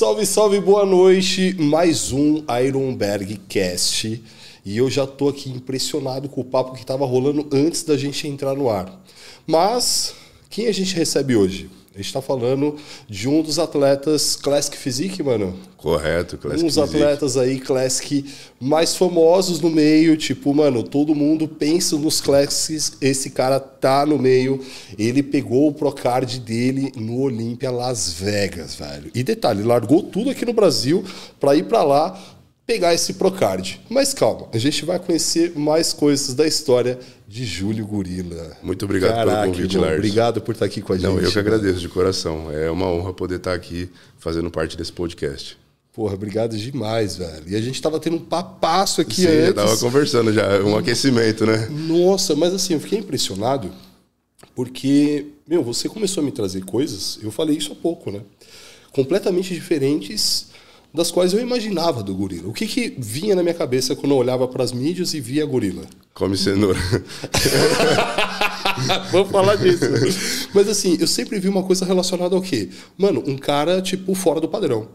Salve, salve, boa noite. Mais um Ironberg Cast. E eu já tô aqui impressionado com o papo que tava rolando antes da gente entrar no ar. Mas quem a gente recebe hoje? A gente tá falando de um dos atletas Classic Physique, mano. Correto, Classic Uns Physique. atletas aí Classic mais famosos no meio, tipo, mano, todo mundo pensa nos Classics, esse cara tá no meio. Ele pegou o Procard dele no Olímpia Las Vegas, velho. E detalhe, largou tudo aqui no Brasil pra ir pra lá pegar esse Procard. Mas calma, a gente vai conhecer mais coisas da história de Júlio Gorila. Muito obrigado Caraca, pelo convite, irmão, Lars. Obrigado por estar aqui com a gente. Não, eu que agradeço de coração. É uma honra poder estar aqui fazendo parte desse podcast. Porra, obrigado demais, velho. E a gente tava tendo um papasso aqui Sim, antes. já tava conversando já, um aquecimento, né? Nossa, mas assim, eu fiquei impressionado porque, meu, você começou a me trazer coisas, eu falei isso há pouco, né? Completamente diferentes das quais eu imaginava do gorila. O que, que vinha na minha cabeça quando eu olhava para as mídias e via gorila? Come cenoura. Vamos falar disso. Mas assim, eu sempre vi uma coisa relacionada ao quê? Mano, um cara, tipo, fora do padrão.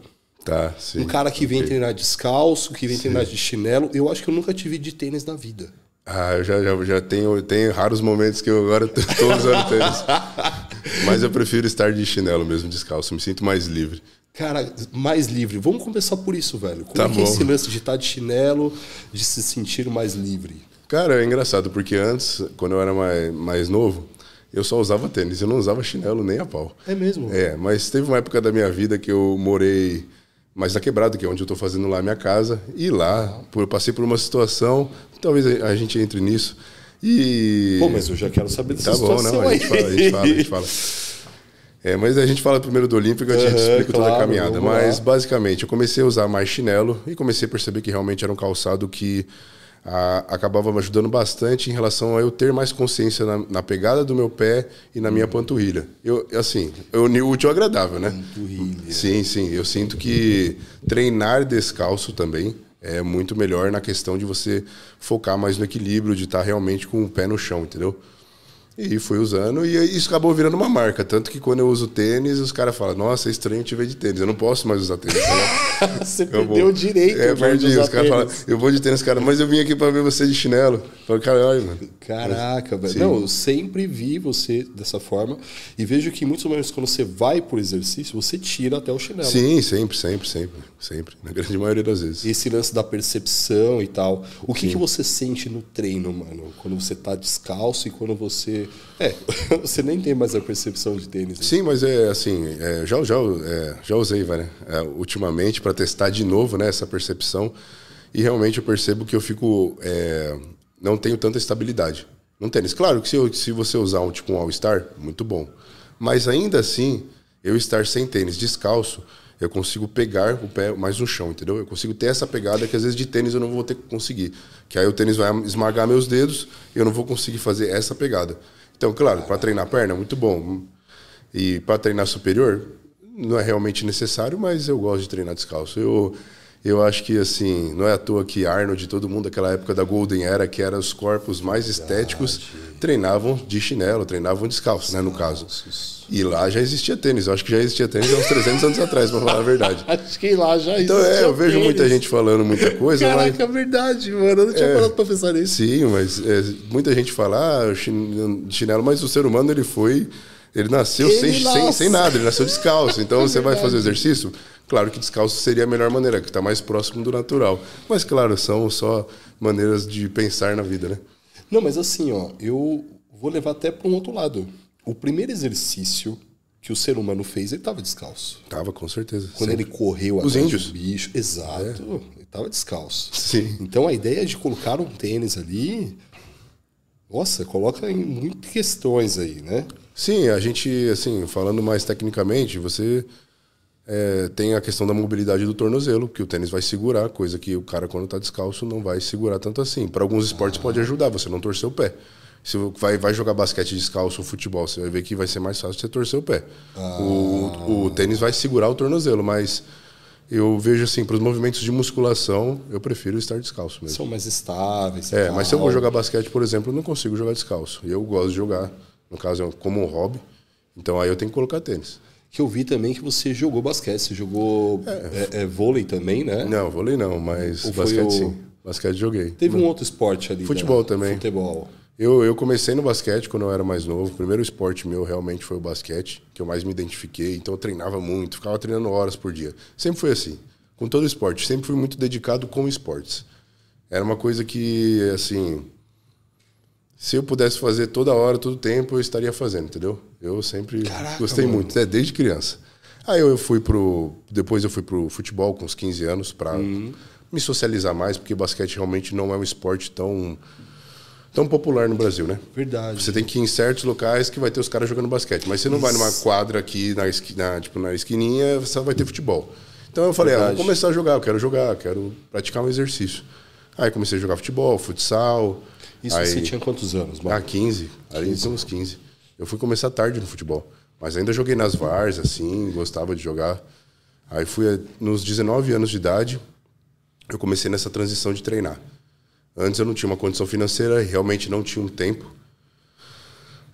Tá, sim. Um cara que vem treinar descalço, que vem treinar de chinelo. Eu acho que eu nunca tive de tênis na vida. Ah, eu já, já, já tenho, tenho raros momentos que eu agora tô tô usando tênis. Mas eu prefiro estar de chinelo mesmo, descalço. Me sinto mais livre. Cara, mais livre. Vamos começar por isso, velho. Como Tá é que é esse lance de estar de chinelo, de se sentir mais livre? Cara, é engraçado, porque antes, quando eu era mais, mais novo, eu só usava tênis, eu não usava chinelo nem a pau. É mesmo? É, mas teve uma época da minha vida que eu morei mais na quebrada, que é onde eu estou fazendo lá a minha casa, e lá, eu passei por uma situação, talvez a, a gente entre nisso, e... Pô, mas eu já quero saber dessa Tá bom, situação não, a aí. gente fala, a gente fala, a gente fala. É, mas a gente fala primeiro do Olímpico, a gente Aham, explica toda a claro, caminhada. Mas basicamente, eu comecei a usar mais chinelo e comecei a perceber que realmente era um calçado que ah, acabava me ajudando bastante em relação a eu ter mais consciência na, na pegada do meu pé e na minha panturrilha. Eu, assim, eu uni o útil ao agradável, né? Panturrilha. Sim, sim. Eu sinto que treinar descalço também é muito melhor na questão de você focar mais no equilíbrio, de estar realmente com o pé no chão, entendeu? E fui usando, e isso acabou virando uma marca. Tanto que quando eu uso tênis, os caras falam, nossa, é estranho te ver de tênis. Eu não posso mais usar tênis. Você Eu perdeu vou- o direito É, perdi. Os caras falam, eu vou de tênis, cara, mas eu vim aqui pra ver você de chinelo. Falei, caralho, mano. Caraca, velho. Não, eu sempre vi você dessa forma e vejo que muitos momentos quando você vai por exercício, você tira até o chinelo. Sim, sempre, sempre, sempre. Sempre. Na grande maioria das vezes. Esse lance da percepção e tal. O que, que você sente no treino, mano? Quando você tá descalço e quando você. É, você nem tem mais a percepção de tênis. né? Sim, mas é assim, é, já, já, é, já usei vai, é, ultimamente para testar de novo né, essa percepção e realmente eu percebo que eu fico. é, não tenho tanta estabilidade no tênis. Claro que se, se você usar um tipo um All-Star, muito bom. Mas ainda assim, eu estar sem tênis, descalço, eu consigo pegar o pé mais no chão, entendeu? Eu consigo ter essa pegada que às vezes de tênis eu não vou ter que conseguir. Que aí o tênis vai esmagar meus dedos e eu não vou conseguir fazer essa pegada. Então, claro, para treinar perna, muito bom. E para treinar superior, não é realmente necessário, mas eu gosto de treinar descalço. Eu, eu acho que, assim, não é à toa que Arnold e todo mundo daquela época da Golden Era, que eram os corpos mais estéticos, treinavam de chinelo, treinavam descalço, né, no caso. E lá já existia tênis. Eu acho que já existia tênis há uns 300 anos atrás, para falar a verdade. Acho que lá já Então, é, eu vejo tênis. muita gente falando muita coisa, mas... Caraca, é verdade, mano. Eu não tinha parado pra pensar nisso. Sim, mas é, muita gente fala ah, chin- chinelo, mas o ser humano ele foi. Ele nasceu Ele sem, sem, nasce. sem nada, ele nasceu descalço. Então você vai fazer exercício? Claro que descalço seria a melhor maneira, que está mais próximo do natural. Mas claro, são só maneiras de pensar na vida, né? Não, mas assim, ó, eu vou levar até para um outro lado. O primeiro exercício que o ser humano fez, ele tava descalço. Tava, com certeza. Quando Sempre. ele correu Os atrás índios. É. do bicho, exato, ele tava descalço. Sim. Então a ideia de colocar um tênis ali, nossa, coloca em muitas questões aí, né? Sim, a gente, assim, falando mais tecnicamente, você é, tem a questão da mobilidade do tornozelo, que o tênis vai segurar, coisa que o cara, quando está descalço, não vai segurar tanto assim. Para alguns esportes pode ajudar, você não torcer o pé. Se vai, vai jogar basquete descalço ou futebol, você vai ver que vai ser mais fácil você torcer o pé. O, o tênis vai segurar o tornozelo, mas eu vejo assim, para os movimentos de musculação, eu prefiro estar descalço mesmo. São mais estáveis. É, mas se eu vou jogar basquete, por exemplo, eu não consigo jogar descalço. E eu gosto de jogar, no caso, é como um hobby. Então aí eu tenho que colocar tênis. Que eu vi também que você jogou basquete. Você jogou é. É, vôlei também, né? Não, vôlei não, mas Ou basquete o... sim. Basquete joguei. Teve um outro esporte ali. Futebol né? também. Futebol. Eu, eu comecei no basquete quando eu era mais novo. O primeiro esporte meu realmente foi o basquete, que eu mais me identifiquei. Então eu treinava muito, ficava treinando horas por dia. Sempre foi assim. Com todo esporte. Sempre fui muito dedicado com esportes. Era uma coisa que, assim. Se eu pudesse fazer toda hora, todo tempo, eu estaria fazendo, entendeu? Eu sempre Caraca, gostei mano. muito, né? desde criança. Aí eu fui pro. Depois eu fui pro futebol com uns 15 anos para uhum. me socializar mais, porque basquete realmente não é um esporte tão tão popular no Brasil, né? Verdade. Você tem que ir em certos locais que vai ter os caras jogando basquete, mas você não Isso. vai numa quadra aqui na, esquina, tipo, na esquininha, você vai ter futebol. Então eu falei, ah, vou começar a jogar, eu quero jogar, eu quero praticar um exercício. Aí comecei a jogar futebol, futsal. Isso aí... você tinha quantos anos, mano? Ah, 15. Ali tinha uns 15. Eu fui começar tarde no futebol. Mas ainda joguei nas VARs, assim, gostava de jogar. Aí fui nos 19 anos de idade, eu comecei nessa transição de treinar. Antes eu não tinha uma condição financeira, realmente não tinha um tempo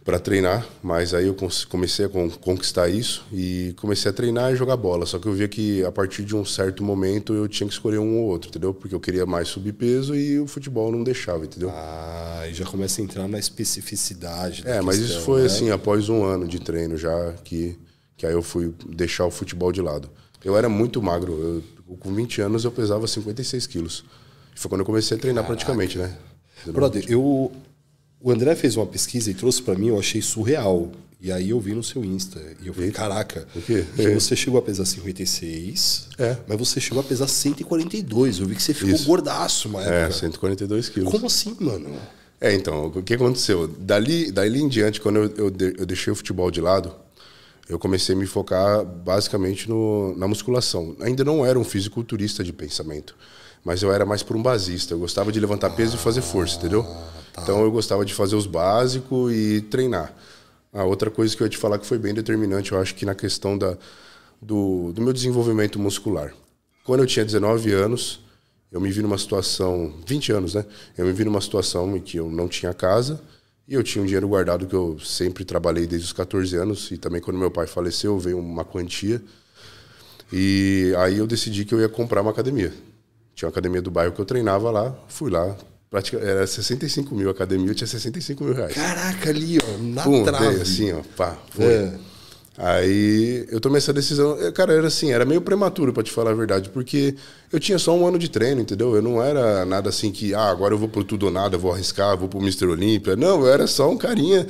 para treinar, mas aí eu comecei a conquistar isso e comecei a treinar e jogar bola. Só que eu via que a partir de um certo momento eu tinha que escolher um ou outro, entendeu? Porque eu queria mais subir peso e o futebol não deixava, entendeu? Ah, e já começa a entrar na especificidade. É, mas questão, isso foi né? assim após um ano de treino já que que aí eu fui deixar o futebol de lado. Eu era muito magro, eu, com 20 anos eu pesava 56 quilos. Foi quando eu comecei a treinar Caraca. praticamente, né? Brother, eu, o André fez uma pesquisa e trouxe para mim, eu achei surreal. E aí eu vi no seu Insta. E eu falei, Eita. caraca, o quê? Que é. você chegou a pesar 56, é. mas você chegou a pesar 142. Eu vi que você ficou Isso. gordaço uma época. É, 142 quilos. Como assim, mano? É, então, o que aconteceu? Dali, dali em diante, quando eu, eu, eu deixei o futebol de lado, eu comecei a me focar basicamente no, na musculação. Ainda não era um fisiculturista de pensamento mas eu era mais por um basista. Eu gostava de levantar peso ah, e fazer força, entendeu? Tá. Então eu gostava de fazer os básicos e treinar. A outra coisa que eu ia te falar que foi bem determinante, eu acho que na questão da, do, do meu desenvolvimento muscular. Quando eu tinha 19 anos, eu me vi numa situação, 20 anos, né? Eu me vi numa situação em que eu não tinha casa e eu tinha um dinheiro guardado que eu sempre trabalhei desde os 14 anos e também quando meu pai faleceu veio uma quantia. E aí eu decidi que eu ia comprar uma academia. Tinha uma academia do bairro que eu treinava lá, fui lá. Praticamente, era 65 mil a academia, eu tinha 65 mil reais. Caraca, ali, ó, na Pum, trave. Dei, assim, ó, pá, foi. É. Aí eu tomei essa decisão. Cara, era assim, era meio prematuro, para te falar a verdade, porque eu tinha só um ano de treino, entendeu? Eu não era nada assim que, ah, agora eu vou pro tudo ou nada, vou arriscar, vou pro Mr. Olímpia. Não, eu era só um carinha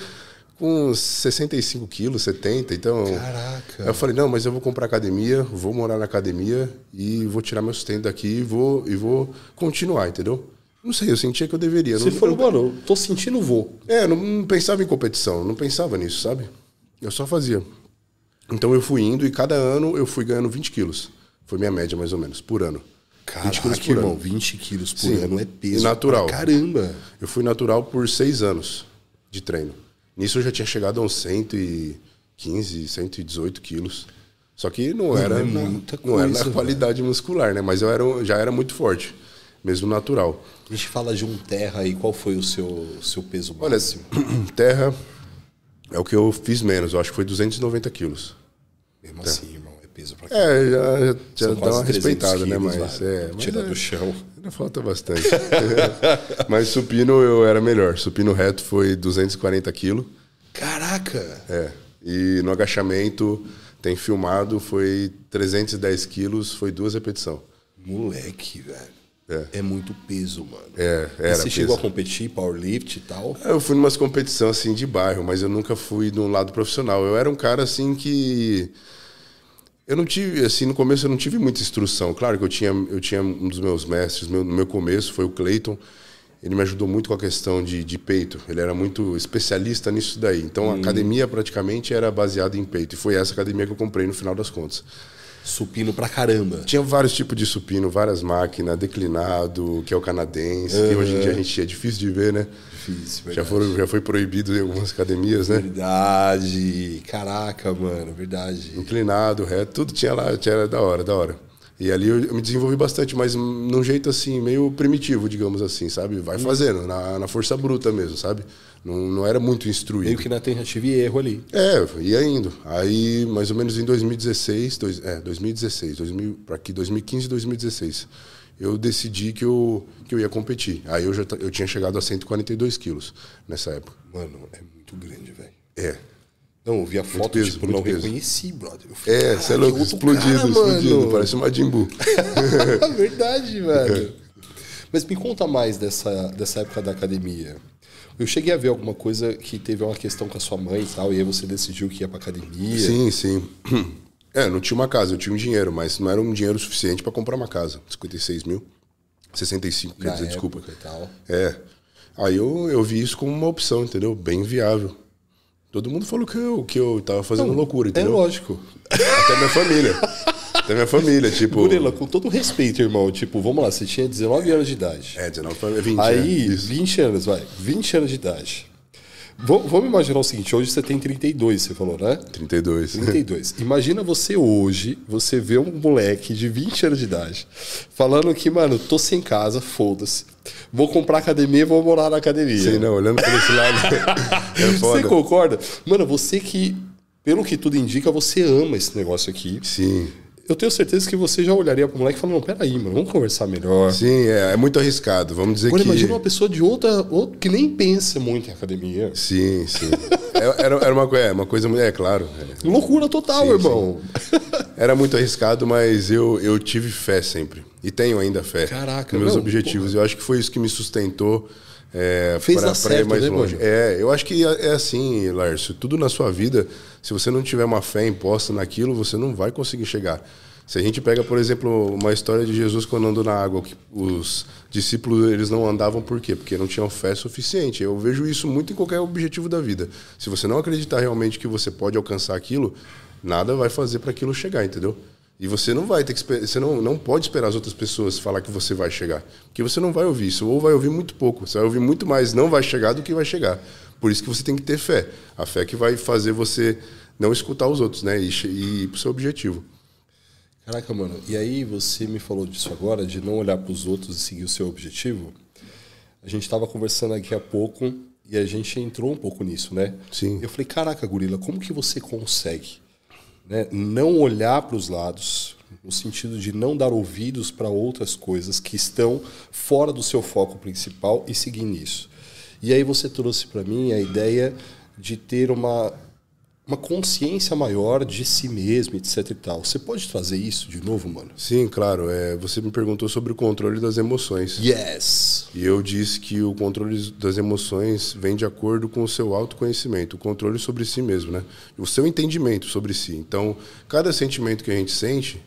com 65 quilos, 70, então... Caraca! eu falei, não, mas eu vou comprar academia, vou morar na academia e vou tirar meu sustento daqui e vou, e vou continuar, entendeu? Não sei, eu sentia que eu deveria. Você não, falou, não, mano, tô sentindo, vou. É, não, não pensava em competição, não pensava nisso, sabe? Eu só fazia. Então eu fui indo e cada ano eu fui ganhando 20 quilos. Foi minha média, mais ou menos, por ano. Caraca, 20 quilos por irmão, ano. 20 quilos por Sim, ano é peso. Natural. caramba! Eu fui natural por seis anos de treino. Nisso eu já tinha chegado a uns 115, 118 quilos. Só que não, era, é na, não coisa, era na qualidade muscular, né? Mas eu era, já era muito forte, mesmo natural. A gente fala de um terra aí, qual foi o seu, seu peso máximo? Olha, terra é o que eu fiz menos, eu acho que foi 290 quilos. Mesmo assim, irmão, é peso pra É, já, já dá uma respeitada, né? Mas, é, Tira é, do chão. Ainda falta bastante. Mas supino eu era melhor. Supino reto foi 240 quilos. Caraca! É. E no agachamento, tem filmado, foi 310 quilos, foi duas repetições. Moleque, velho. É. é muito peso, mano. É, era. E você peso. chegou a competir, powerlift e tal? Eu fui numas competições assim de bairro, mas eu nunca fui de um lado profissional. Eu era um cara assim que eu não tive, assim, no começo eu não tive muita instrução. Claro que eu tinha, eu tinha um dos meus mestres, meu, no meu começo foi o Clayton. Ele me ajudou muito com a questão de, de peito. Ele era muito especialista nisso daí. Então a hum. academia praticamente era baseada em peito. E foi essa academia que eu comprei no final das contas. Supino pra caramba. Tinha vários tipos de supino, várias máquinas, declinado, que é o canadense, uhum. que hoje em dia a gente é difícil de ver, né? Difícil, já, foram, já foi proibido em algumas academias, né? Verdade. Caraca, mano, verdade. Inclinado, reto, tudo tinha lá, tinha da hora, da hora. E ali eu, eu me desenvolvi bastante, mas num jeito assim, meio primitivo, digamos assim, sabe? Vai fazendo, na, na força bruta mesmo, sabe? Não, não era muito instruído. Meio que na tentativa e erro ali. É, ia indo. Aí, mais ou menos em 2016, dois, é, 2016, 2000, para aqui, 2015 e 2016, eu decidi que eu, que eu ia competir. Aí eu já eu tinha chegado a 142 quilos nessa época. Mano, é muito grande, velho. É. Não, eu vi a foto, peso, tipo, muito não peso. reconheci, brother. Falei, É, "Caralho, você é louco, explodido, cara, explodido, mano." parece um Majin Buu. Verdade, velho. Mas me conta mais dessa, dessa época da academia. Eu cheguei a ver alguma coisa que teve uma questão com a sua mãe e tal, e aí você decidiu que ia pra academia. Sim, sim. É, não tinha uma casa, eu tinha um dinheiro, mas não era um dinheiro suficiente para comprar uma casa. 56 mil. 65, quer na dizer, desculpa. e. É. Aí eu, eu vi isso como uma opção, entendeu? Bem viável. Todo mundo falou que eu, que eu tava fazendo loucura, É entendeu? lógico. Até minha família. Até minha família, tipo. Murila, com todo respeito, irmão, tipo, vamos lá, você tinha 19 anos de idade. É, 19 pra 20. Aí, é, isso. 20 anos, vai. 20 anos de idade. Vamos imaginar o seguinte, hoje você tem 32, você falou, né? 32. 32. Imagina você hoje, você vê um moleque de 20 anos de idade falando que, mano, tô sem casa, foda-se. Vou comprar academia, vou morar na academia. Sei não, olhando por esse lado. é Você foda. concorda? Mano, você que, pelo que tudo indica, você ama esse negócio aqui. Sim. Eu tenho certeza que você já olharia pro moleque e falaria, não, peraí, mano, vamos conversar melhor. Sim, é, é muito arriscado. Vamos dizer Agora que. imagina uma pessoa de outra, outra que nem pensa muito em academia. Sim, sim. É, Era, era uma, é, uma coisa muito. É, claro. é. Loucura total, Sim, irmão. Era muito arriscado, mas eu, eu tive fé sempre. E tenho ainda fé Caraca, nos meus não, objetivos. Eu acho que foi isso que me sustentou. É, Fez pra- pra ir certo, mais né, longe. mano? É, eu acho que é é assim, Lárcio. Tudo na sua vida, se você não tiver uma fé imposta naquilo, você não vai conseguir chegar. Se a gente pega, por exemplo, uma história de Jesus quando andou na água, que os discípulos eles não andavam por quê? Porque não tinham fé suficiente. Eu vejo isso muito em qualquer objetivo da vida. Se você não acreditar realmente que você pode alcançar aquilo, nada vai fazer para aquilo chegar, entendeu? E você não vai ter que você não, não pode esperar as outras pessoas falar que você vai chegar, porque você não vai ouvir isso, ou vai ouvir muito pouco. Você vai ouvir muito mais não vai chegar do que vai chegar. Por isso que você tem que ter fé. A fé que vai fazer você não escutar os outros, né? E, e ir pro seu objetivo. Caraca, mano. E aí você me falou disso agora, de não olhar pros outros e seguir o seu objetivo. A gente tava conversando aqui há pouco e a gente entrou um pouco nisso, né? Sim. Eu falei, caraca, gorila, como que você consegue né, não olhar para os lados, no sentido de não dar ouvidos para outras coisas que estão fora do seu foco principal e seguir nisso? E aí você trouxe para mim a ideia de ter uma, uma consciência maior de si mesmo, etc e tal. Você pode trazer isso de novo, mano? Sim, claro. É, você me perguntou sobre o controle das emoções. Yes! E eu disse que o controle das emoções vem de acordo com o seu autoconhecimento, o controle sobre si mesmo, né? O seu entendimento sobre si. Então, cada sentimento que a gente sente,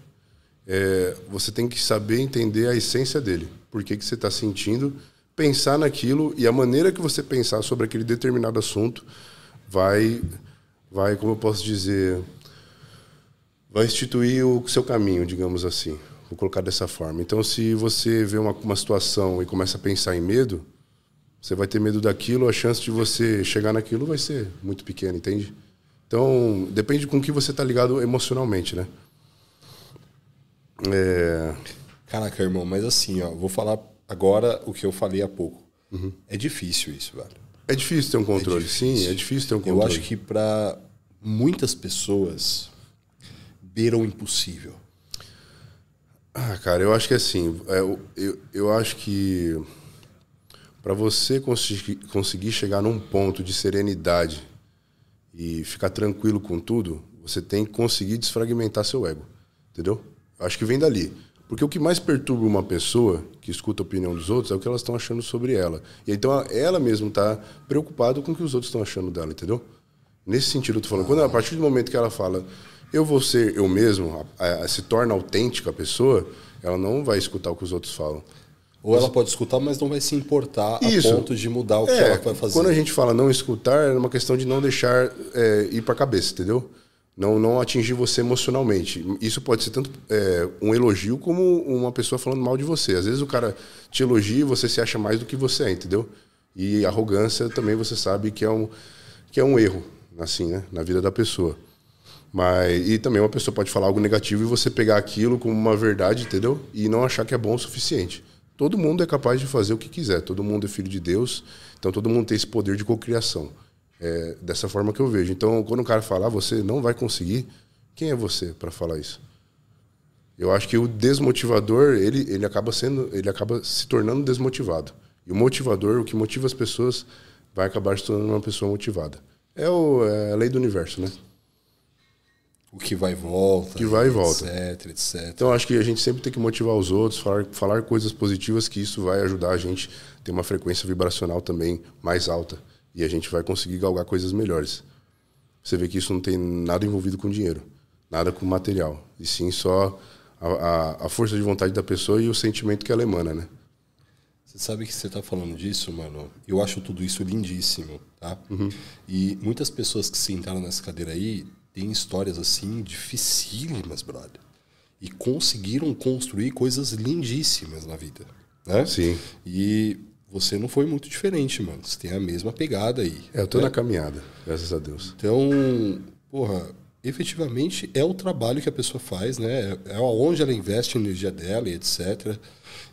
é, você tem que saber entender a essência dele. Por que, que você está sentindo, pensar naquilo e a maneira que você pensar sobre aquele determinado assunto vai, vai, como eu posso dizer, vai instituir o seu caminho, digamos assim. Vou colocar dessa forma. Então, se você vê uma, uma situação e começa a pensar em medo, você vai ter medo daquilo, a chance de você chegar naquilo vai ser muito pequena, entende? Então, depende com que você está ligado emocionalmente, né? É, Caraca, irmão, mas assim, ó, vou falar agora o que eu falei há pouco. É difícil isso, velho. é difícil ter um controle, difícil. sim, é difícil ter um controle. Eu acho que para muitas pessoas beira o impossível. Ah, cara, eu acho que assim, é, eu, eu, eu acho que para você conseguir, conseguir chegar num ponto de serenidade e ficar tranquilo com tudo, você tem que conseguir desfragmentar seu ego, entendeu? Eu acho que vem dali. Porque o que mais perturba uma pessoa que escuta a opinião dos outros é o que elas estão achando sobre ela. E então ela- ela mesma está preocupada com o que os outros estão achando dela, entendeu? Nesse sentido, eu tô falando. Quando, a partir do momento que ela fala, eu vou ser eu mesmo, a- a- se torna autêntica a pessoa, ela não vai escutar o que os outros falam. Ou ela pode escutar, mas não vai se importar Isso. a ponto de mudar o que É, ela vai fazer. Quando a gente fala não escutar, é uma questão de não deixar é, ir para a cabeça, entendeu? Não, não atingir você emocionalmente. Isso pode ser tanto é, um elogio como uma pessoa falando mal de você. Às vezes o cara te elogia e você se acha mais do que você é, entendeu? E arrogância também você sabe que é um, que é um erro, assim, né? Na vida da pessoa. Mas, e também uma pessoa pode falar algo negativo e você pegar aquilo como uma verdade, entendeu? E não achar que é bom o suficiente. Todo mundo é capaz de fazer o que quiser, todo mundo é filho de Deus, então todo mundo tem esse poder de cocriação. É dessa forma que eu vejo. Então, quando o cara falar, você não vai conseguir, quem é você para falar isso? Eu acho que o desmotivador, ele, ele acaba sendo, ele acaba se tornando desmotivado. E o motivador, o que motiva as pessoas, vai acabar se tornando uma pessoa motivada. É, o, é a lei do universo, né? O que vai e volta. Que vai e volta. Etc, etc. Então acho que a gente sempre tem que motivar os outros, falar, falar coisas positivas, que isso vai ajudar a gente a ter uma frequência vibracional também mais alta. E a gente vai conseguir galgar coisas melhores. Você vê que isso não tem nada envolvido com dinheiro, nada com material. E sim só a, a, a força de vontade da pessoa e o sentimento que ela emana, né? Você sabe que você está falando disso, mano? Eu acho tudo isso lindíssimo, tá? Uhum. E muitas pessoas que sentaram nessa cadeira aí têm histórias assim dificílimas, brother. E conseguiram construir coisas lindíssimas na vida, né? Sim. E você não foi muito diferente, mano. Você tem a mesma pegada aí. É, eu tô né? na caminhada, graças a Deus. Então, porra, efetivamente é o trabalho que a pessoa faz, né? É onde ela investe a energia dela e etc.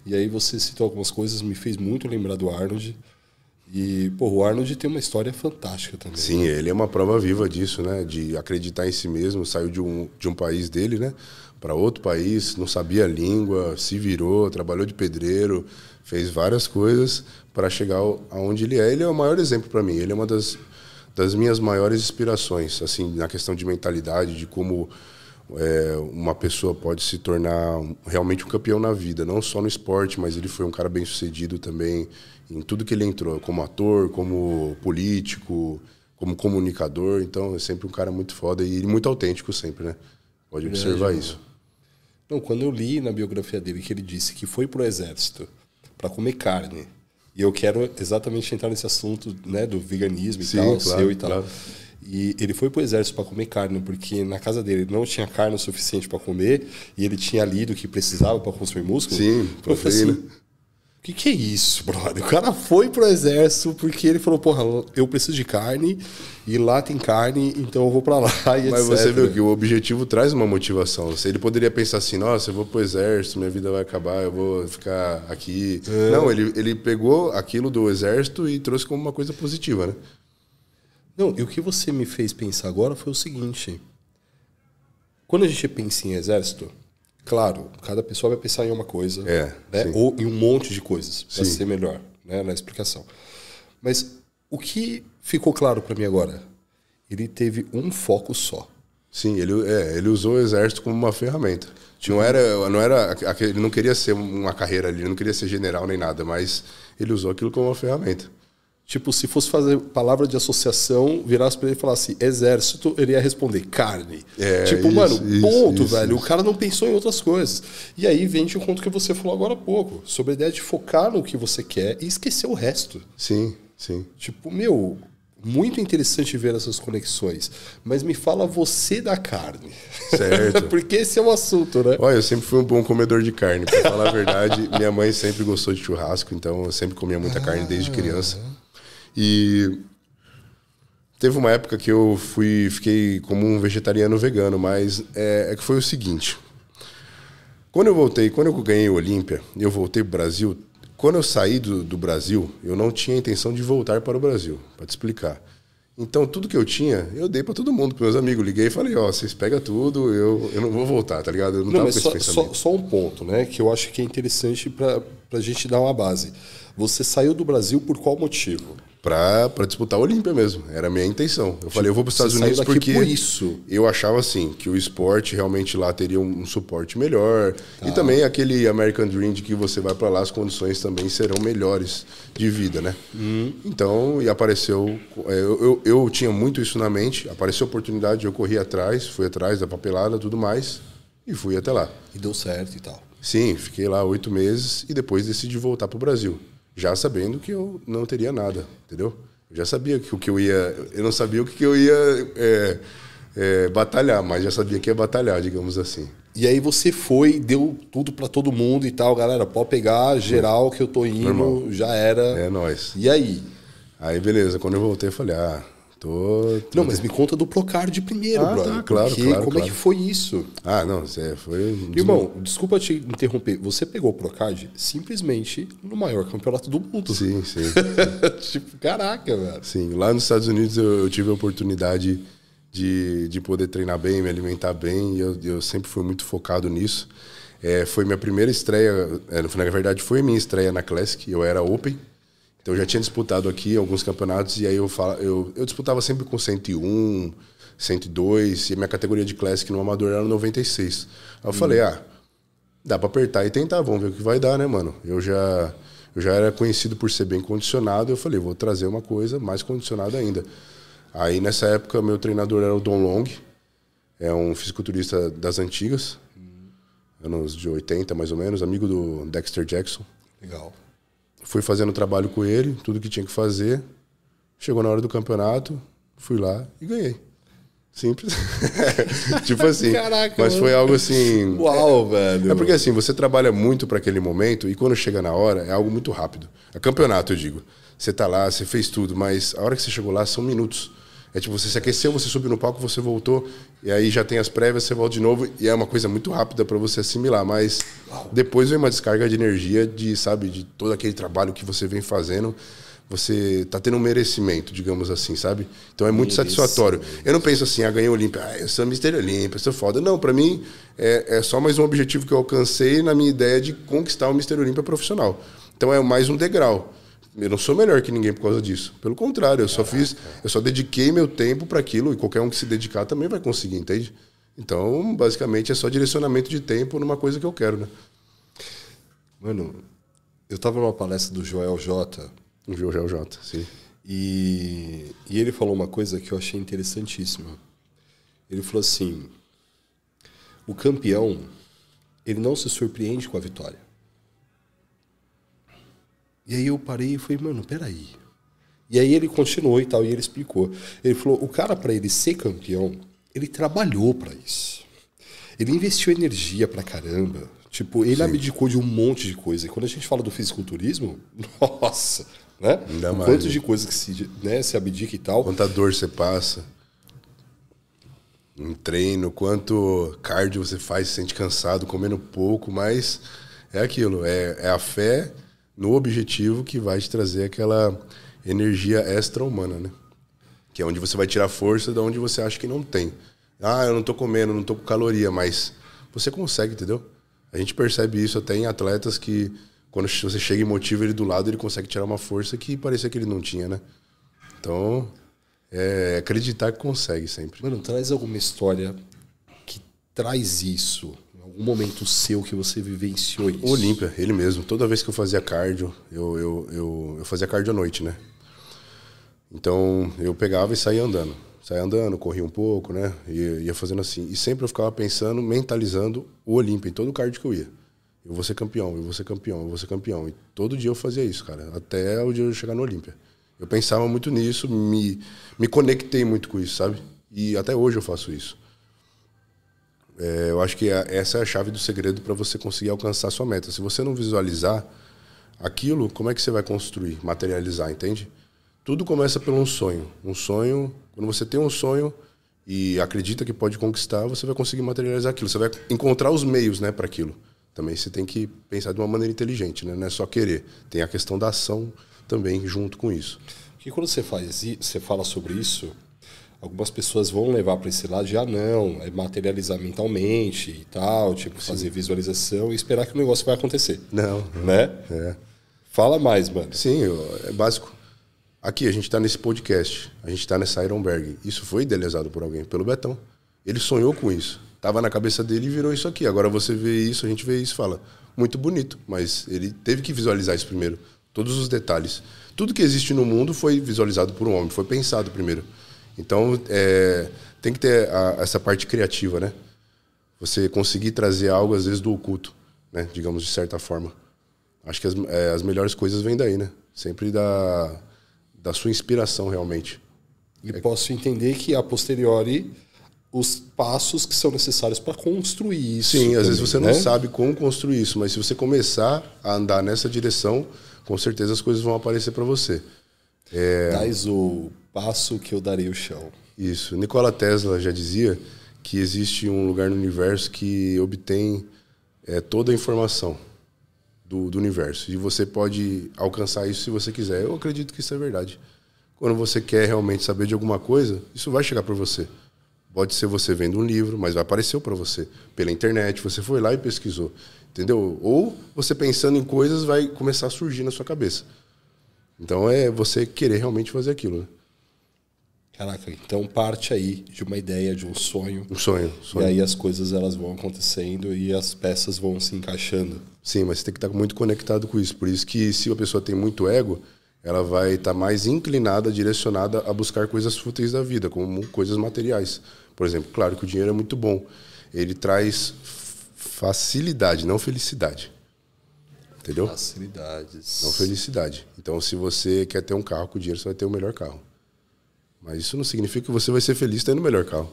E aí você citou algumas coisas, me fez muito lembrar do Arnold. E, pô, o Arnold tem uma história fantástica também. Sim, ele é uma prova viva disso, né? De acreditar em si mesmo, saiu de um, de um país dele, né? Para outro país, não sabia a língua, se virou, trabalhou de pedreiro, fez várias coisas para chegar aonde ele é. Ele é o maior exemplo para mim. Ele é uma das, das minhas maiores inspirações, assim, na questão de mentalidade, de como é, uma pessoa pode se tornar realmente um campeão na vida, não só no esporte, mas ele foi um cara bem sucedido também em tudo que ele entrou, como ator, como político, como comunicador. Então é sempre um cara muito foda e muito autêntico sempre, né? Pode observar isso. Não, quando eu li na biografia dele que ele disse que foi pro exército para comer carne. E eu quero exatamente entrar nesse assunto, né, do veganismo e Sim, tal, claro, seu e tal. Claro. E ele foi pro exército para comer carne, porque na casa dele não tinha carne o suficiente para comer, e ele tinha lido que precisava para construir músculo. Sim, proteína. Assim, o que, que é isso, brother? O cara foi pro exército porque ele falou, porra, eu preciso de carne e lá tem carne, então eu vou para lá e Mas etc. você viu que o objetivo traz uma motivação. Ele poderia pensar assim, nossa, eu vou pro exército, minha vida vai acabar, eu vou ficar aqui. É. Não, ele, ele pegou aquilo do exército e trouxe como uma coisa positiva, né? Não, e o que você me fez pensar agora foi o seguinte. Quando a gente pensa em exército, Claro, cada pessoa vai pensar em uma coisa, é, né? ou em um monte de coisas, para ser melhor né? na explicação. Mas o que ficou claro para mim agora? Ele teve um foco só. Sim, ele, é, ele usou o exército como uma ferramenta. Não era, não era, ele não queria ser uma carreira ali, ele não queria ser general nem nada, mas ele usou aquilo como uma ferramenta. Tipo, se fosse fazer palavra de associação, virasse pra ele e falasse exército, ele ia responder carne. É, tipo, isso, mano, isso, ponto, isso, velho. O cara não pensou em outras coisas. E aí vem de um conto que você falou agora há pouco, sobre a ideia de focar no que você quer e esquecer o resto. Sim, sim. Tipo, meu, muito interessante ver essas conexões. Mas me fala você da carne. Certo. Porque esse é o assunto, né? Olha, eu sempre fui um bom comedor de carne. Pra falar a verdade, minha mãe sempre gostou de churrasco, então eu sempre comia muita ah, carne desde criança. E teve uma época que eu fui, fiquei como um vegetariano vegano, mas é, é que foi o seguinte. Quando eu voltei, quando eu ganhei o Olímpia, eu voltei para o Brasil. Quando eu saí do, do Brasil, eu não tinha intenção de voltar para o Brasil, para te explicar. Então, tudo que eu tinha, eu dei para todo mundo, para meus amigos. Liguei e falei, ó, oh, vocês pegam tudo, eu, eu não vou voltar, tá ligado? Eu não, não mas só, só, só, um ponto, né, que eu acho que é interessante para a gente dar uma base. Você saiu do Brasil por qual motivo? Para disputar a Olímpia mesmo. Era a minha intenção. Eu falei, eu vou para os Estados Unidos porque por isso. eu achava assim que o esporte realmente lá teria um, um suporte melhor tá. e também aquele American Dream de que você vai para lá as condições também serão melhores de vida, né? Hum. Então e apareceu, é, eu, eu, eu, tinha muito isso na mente. Apareceu a oportunidade, eu corri atrás, fui atrás da papelada, tudo mais e fui até lá. E deu certo e tal. Sim, fiquei lá oito meses e depois decidi voltar para o Brasil já sabendo que eu não teria nada, entendeu? Eu já sabia que o que eu ia. Eu não sabia o que eu ia é, é, batalhar, mas já sabia que ia batalhar, digamos assim. E aí você foi, deu tudo para todo mundo e tal, galera, pode pegar geral que eu tô indo, Normal. já era. É nós. E aí? Aí beleza, quando eu voltei eu falei, ah, Tô, tô... Não, mas me conta do Procard primeiro, Ah, brother. tá, claro, porque claro, como é claro. que foi isso? Ah, não, Zé, foi. Irmão, desculpa te interromper. Você pegou o Procard simplesmente no maior campeonato do mundo. Sim, sim. tipo, caraca, velho. Sim, lá nos Estados Unidos eu, eu tive a oportunidade de, de poder treinar bem, me alimentar bem, e eu, eu sempre fui muito focado nisso. É, foi minha primeira estreia, é, na verdade foi minha estreia na Classic, eu era Open, então eu já tinha disputado aqui alguns campeonatos, e aí eu, fala, eu, eu disputava sempre com 101, 102, e a minha categoria de Classic no Amador era 96. Aí eu falei, ah, dá pra apertar e tentar, vamos ver o que vai dar, né, mano? Eu já, eu já era conhecido por ser bem condicionado, eu falei, vou trazer uma coisa mais condicionada ainda. Aí nessa época meu treinador era o Don Long, é um fisiculturista das antigas, anos de 80 mais ou menos, amigo do Dexter Jackson. Legal. Fui fazendo trabalho com ele, tudo que tinha que fazer. Chegou na hora do campeonato, fui lá e ganhei. Simples. tipo assim. Caraca, mas foi algo assim. Uau, velho. É porque assim, você trabalha muito para aquele momento e quando chega na hora é algo muito rápido. É campeonato, eu digo. Você tá lá, você fez tudo, mas a hora que você chegou lá são minutos. É tipo, você se aqueceu, você subiu no palco, você voltou, e aí já tem as prévias, você volta de novo, e é uma coisa muito rápida para você assimilar, mas depois vem uma descarga de energia de, sabe, de todo aquele trabalho que você vem fazendo. Você tá tendo um merecimento, digamos assim, sabe? Então é muito satisfatório. Eu não penso assim, ah, ganhei o Olímpia, ah, eu sou Mr. Olímpia, eu sou foda. Não, para mim é, é só mais um objetivo que eu alcancei na minha ideia de conquistar o Mr. Olímpia profissional. Então é mais um degrau. Eu não sou melhor que ninguém por causa disso. Pelo contrário, eu só fiz, eu só dediquei meu tempo para aquilo e qualquer um que se dedicar também vai conseguir, entende? Então, basicamente é só direcionamento de tempo numa coisa que eu quero, né? Mano, eu tava numa palestra do Joel J. O Jorge J, sim. E, e ele falou uma coisa que eu achei interessantíssima. Ele falou assim: o campeão, ele não se surpreende com a vitória. E aí eu parei e falei, mano, peraí. E aí ele continuou e tal, e ele explicou. Ele falou: o cara, para ele ser campeão, ele trabalhou para isso. Ele investiu energia pra caramba. Tipo, ele abdicou de um monte de coisa. E quando a gente fala do fisiculturismo, nossa, né? Ainda mais, quanto né? de coisa que se, né, se abdica e tal. Quanta dor você passa em treino, quanto cardio você faz, se sente cansado, comendo pouco, mas é aquilo, é, é a fé no objetivo que vai te trazer aquela energia extra-humana, né? Que é onde você vai tirar força de onde você acha que não tem. Ah, eu não tô comendo, não tô com caloria, mas você consegue, entendeu? A gente percebe isso até em atletas que quando você chega e motiva ele do lado, ele consegue tirar uma força que parecia que ele não tinha, né? Então, é acreditar que consegue sempre. Mano, traz alguma história que traz isso. Algum momento seu que você vivenciou isso. Olímpia, ele mesmo. Toda vez que eu fazia cardio, eu, eu, eu, eu fazia cardio à noite, né? Então eu pegava e saía andando. Saía andando, corria um pouco, né? E ia fazendo assim. E sempre eu ficava pensando, mentalizando o Olímpia em todo o cardio que eu ia. Eu vou ser campeão, eu vou ser campeão, eu vou ser campeão. E todo dia eu fazia isso, cara. Até o dia eu chegar no Olímpia. Eu pensava muito nisso, me, me conectei muito com isso, sabe? E até hoje eu faço isso. É, eu acho que a- essa é a chave do segredo para você conseguir alcançar sua meta. Se você não visualizar aquilo, como é que você vai construir, materializar, entende? Tudo começa por um sonho. Um sonho, quando você tem um sonho e acredita que pode conquistar, você vai conseguir materializar aquilo. Você vai encontrar os meios, né, para aquilo. Também você tem que pensar de uma maneira inteligente, né? Não é só querer. Tem a questão da ação também junto com isso. Porque quando você faz você fala sobre isso, algumas pessoas vão levar para esse lado ah não, é materializar mentalmente e tal, tipo fazer visualização e esperar que o negócio vai acontecer, Não, né? é. Fala mais, mano. Sim, é básico. Aqui, a gente está nesse podcast, a gente está nessa Ironberg. Isso foi idealizado por alguém, pelo Betão. Ele sonhou com isso. Tava na cabeça dele e virou isso aqui. Agora você vê isso, a gente vê isso e fala, muito bonito. Mas ele teve que visualizar isso primeiro. Todos os detalhes. Tudo que existe no mundo foi visualizado por um homem, foi pensado primeiro. Então, é, tem que ter a- essa parte criativa, né? Você conseguir trazer algo, às vezes, do oculto, né? Digamos, de certa forma. Acho que as, é, as melhores coisas vêm daí, né? Sempre da, da sua inspiração, realmente. E posso entender que a posteriori os passos que são necessários para construir isso. Sim, às vezes também, você não né? sabe como construir isso, mas se você começar a andar nessa direção, com certeza as coisas vão aparecer para você. É, o passo que eu darei o chão. Isso. Nikola Tesla já dizia que existe um lugar no universo que obtém é, toda a informação do, do, universo. E você pode alcançar isso se você quiser. Eu acredito que isso é verdade. Quando você quer realmente saber de alguma coisa, isso vai chegar para você. Pode ser você vendo um livro, mas vai aparecer para você pela internet. Você foi lá e pesquisou, entendeu? Ou você pensando em coisas vai começar a surgir na sua cabeça. Então é você querer realmente fazer aquilo. Né? Caraca, então parte aí de uma ideia, de um sonho. Um sonho, sonho. E aí as coisas elas vão acontecendo e as peças vão se encaixando. Sim, mas você tem que estar muito conectado com isso. Por isso que se a pessoa tem muito ego, ela vai estar mais inclinada, direcionada a buscar coisas fúteis da vida, como coisas materiais. Por exemplo, claro que o dinheiro é muito bom. Ele traz facilidade, não felicidade. Entendeu? Facilidades. Não felicidade. Então, se você quer ter um carro com dinheiro, você vai ter o melhor carro. Mas isso não significa que você vai ser feliz tendo o melhor carro.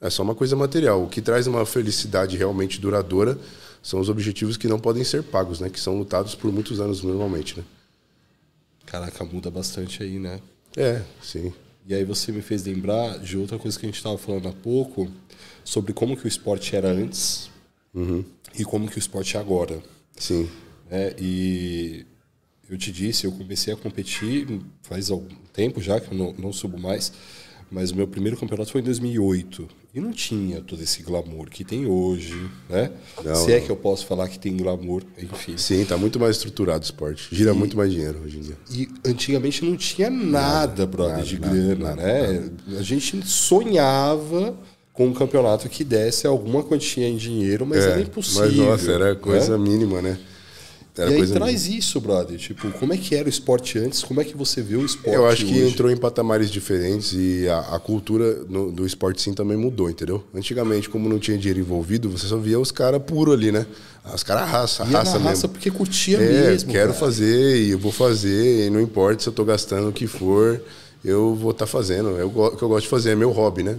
É só uma coisa material. O que traz uma felicidade realmente duradoura são os objetivos que não podem ser pagos, né? Que são lutados por muitos anos normalmente, né? Caraca, muda bastante aí, né? É, sim. E aí você me fez lembrar de outra coisa que a gente estava falando há pouco, sobre como que o esporte era antes uhum. e como que o esporte é agora. Sim. É, e eu te disse, eu comecei a competir faz algum tempo já, que eu não, não subo mais, mas o meu primeiro campeonato foi em 2008. E não tinha todo esse glamour que tem hoje, né? Não, Se é que eu posso falar que tem glamour, enfim. Sim, tá muito mais estruturado o esporte. Gira e, muito mais dinheiro hoje em dia. E antigamente não tinha nada, nada brother, nada, de grana, nada, né? A gente sonhava com um campeonato que desse alguma quantia em dinheiro, mas é, era impossível. Mas, nossa, era coisa né? mínima, né? Era e aí traz minha. isso, brother. Tipo, como é que era o esporte antes? Como é que você vê o esporte Eu acho que hoje? entrou em patamares diferentes e a, a cultura no, do esporte sim também mudou, entendeu? Antigamente, como não tinha dinheiro envolvido, você só via os caras puro ali, né? Os caras raça, Ia raça na raça mesmo. porque curtia é, mesmo. quero cara. fazer e eu vou fazer, e não importa se eu tô gastando o que for, eu vou estar tá fazendo. É o que eu gosto de fazer, é meu hobby, né?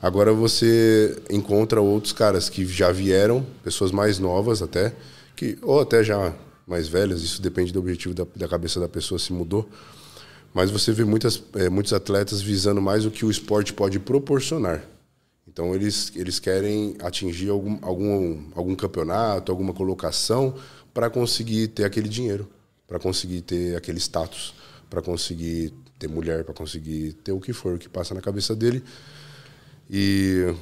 Agora você encontra outros caras que já vieram, pessoas mais novas até, que ou até já mais velhas, isso depende do objetivo da, da cabeça da pessoa se mudou. Mas você vê muitas, é, muitos atletas visando mais o que o esporte pode proporcionar. Então eles, eles querem atingir algum, algum, algum campeonato, alguma colocação para conseguir ter aquele dinheiro, para conseguir ter aquele status, para conseguir ter mulher, para conseguir ter o que for, o que passa na cabeça dele. E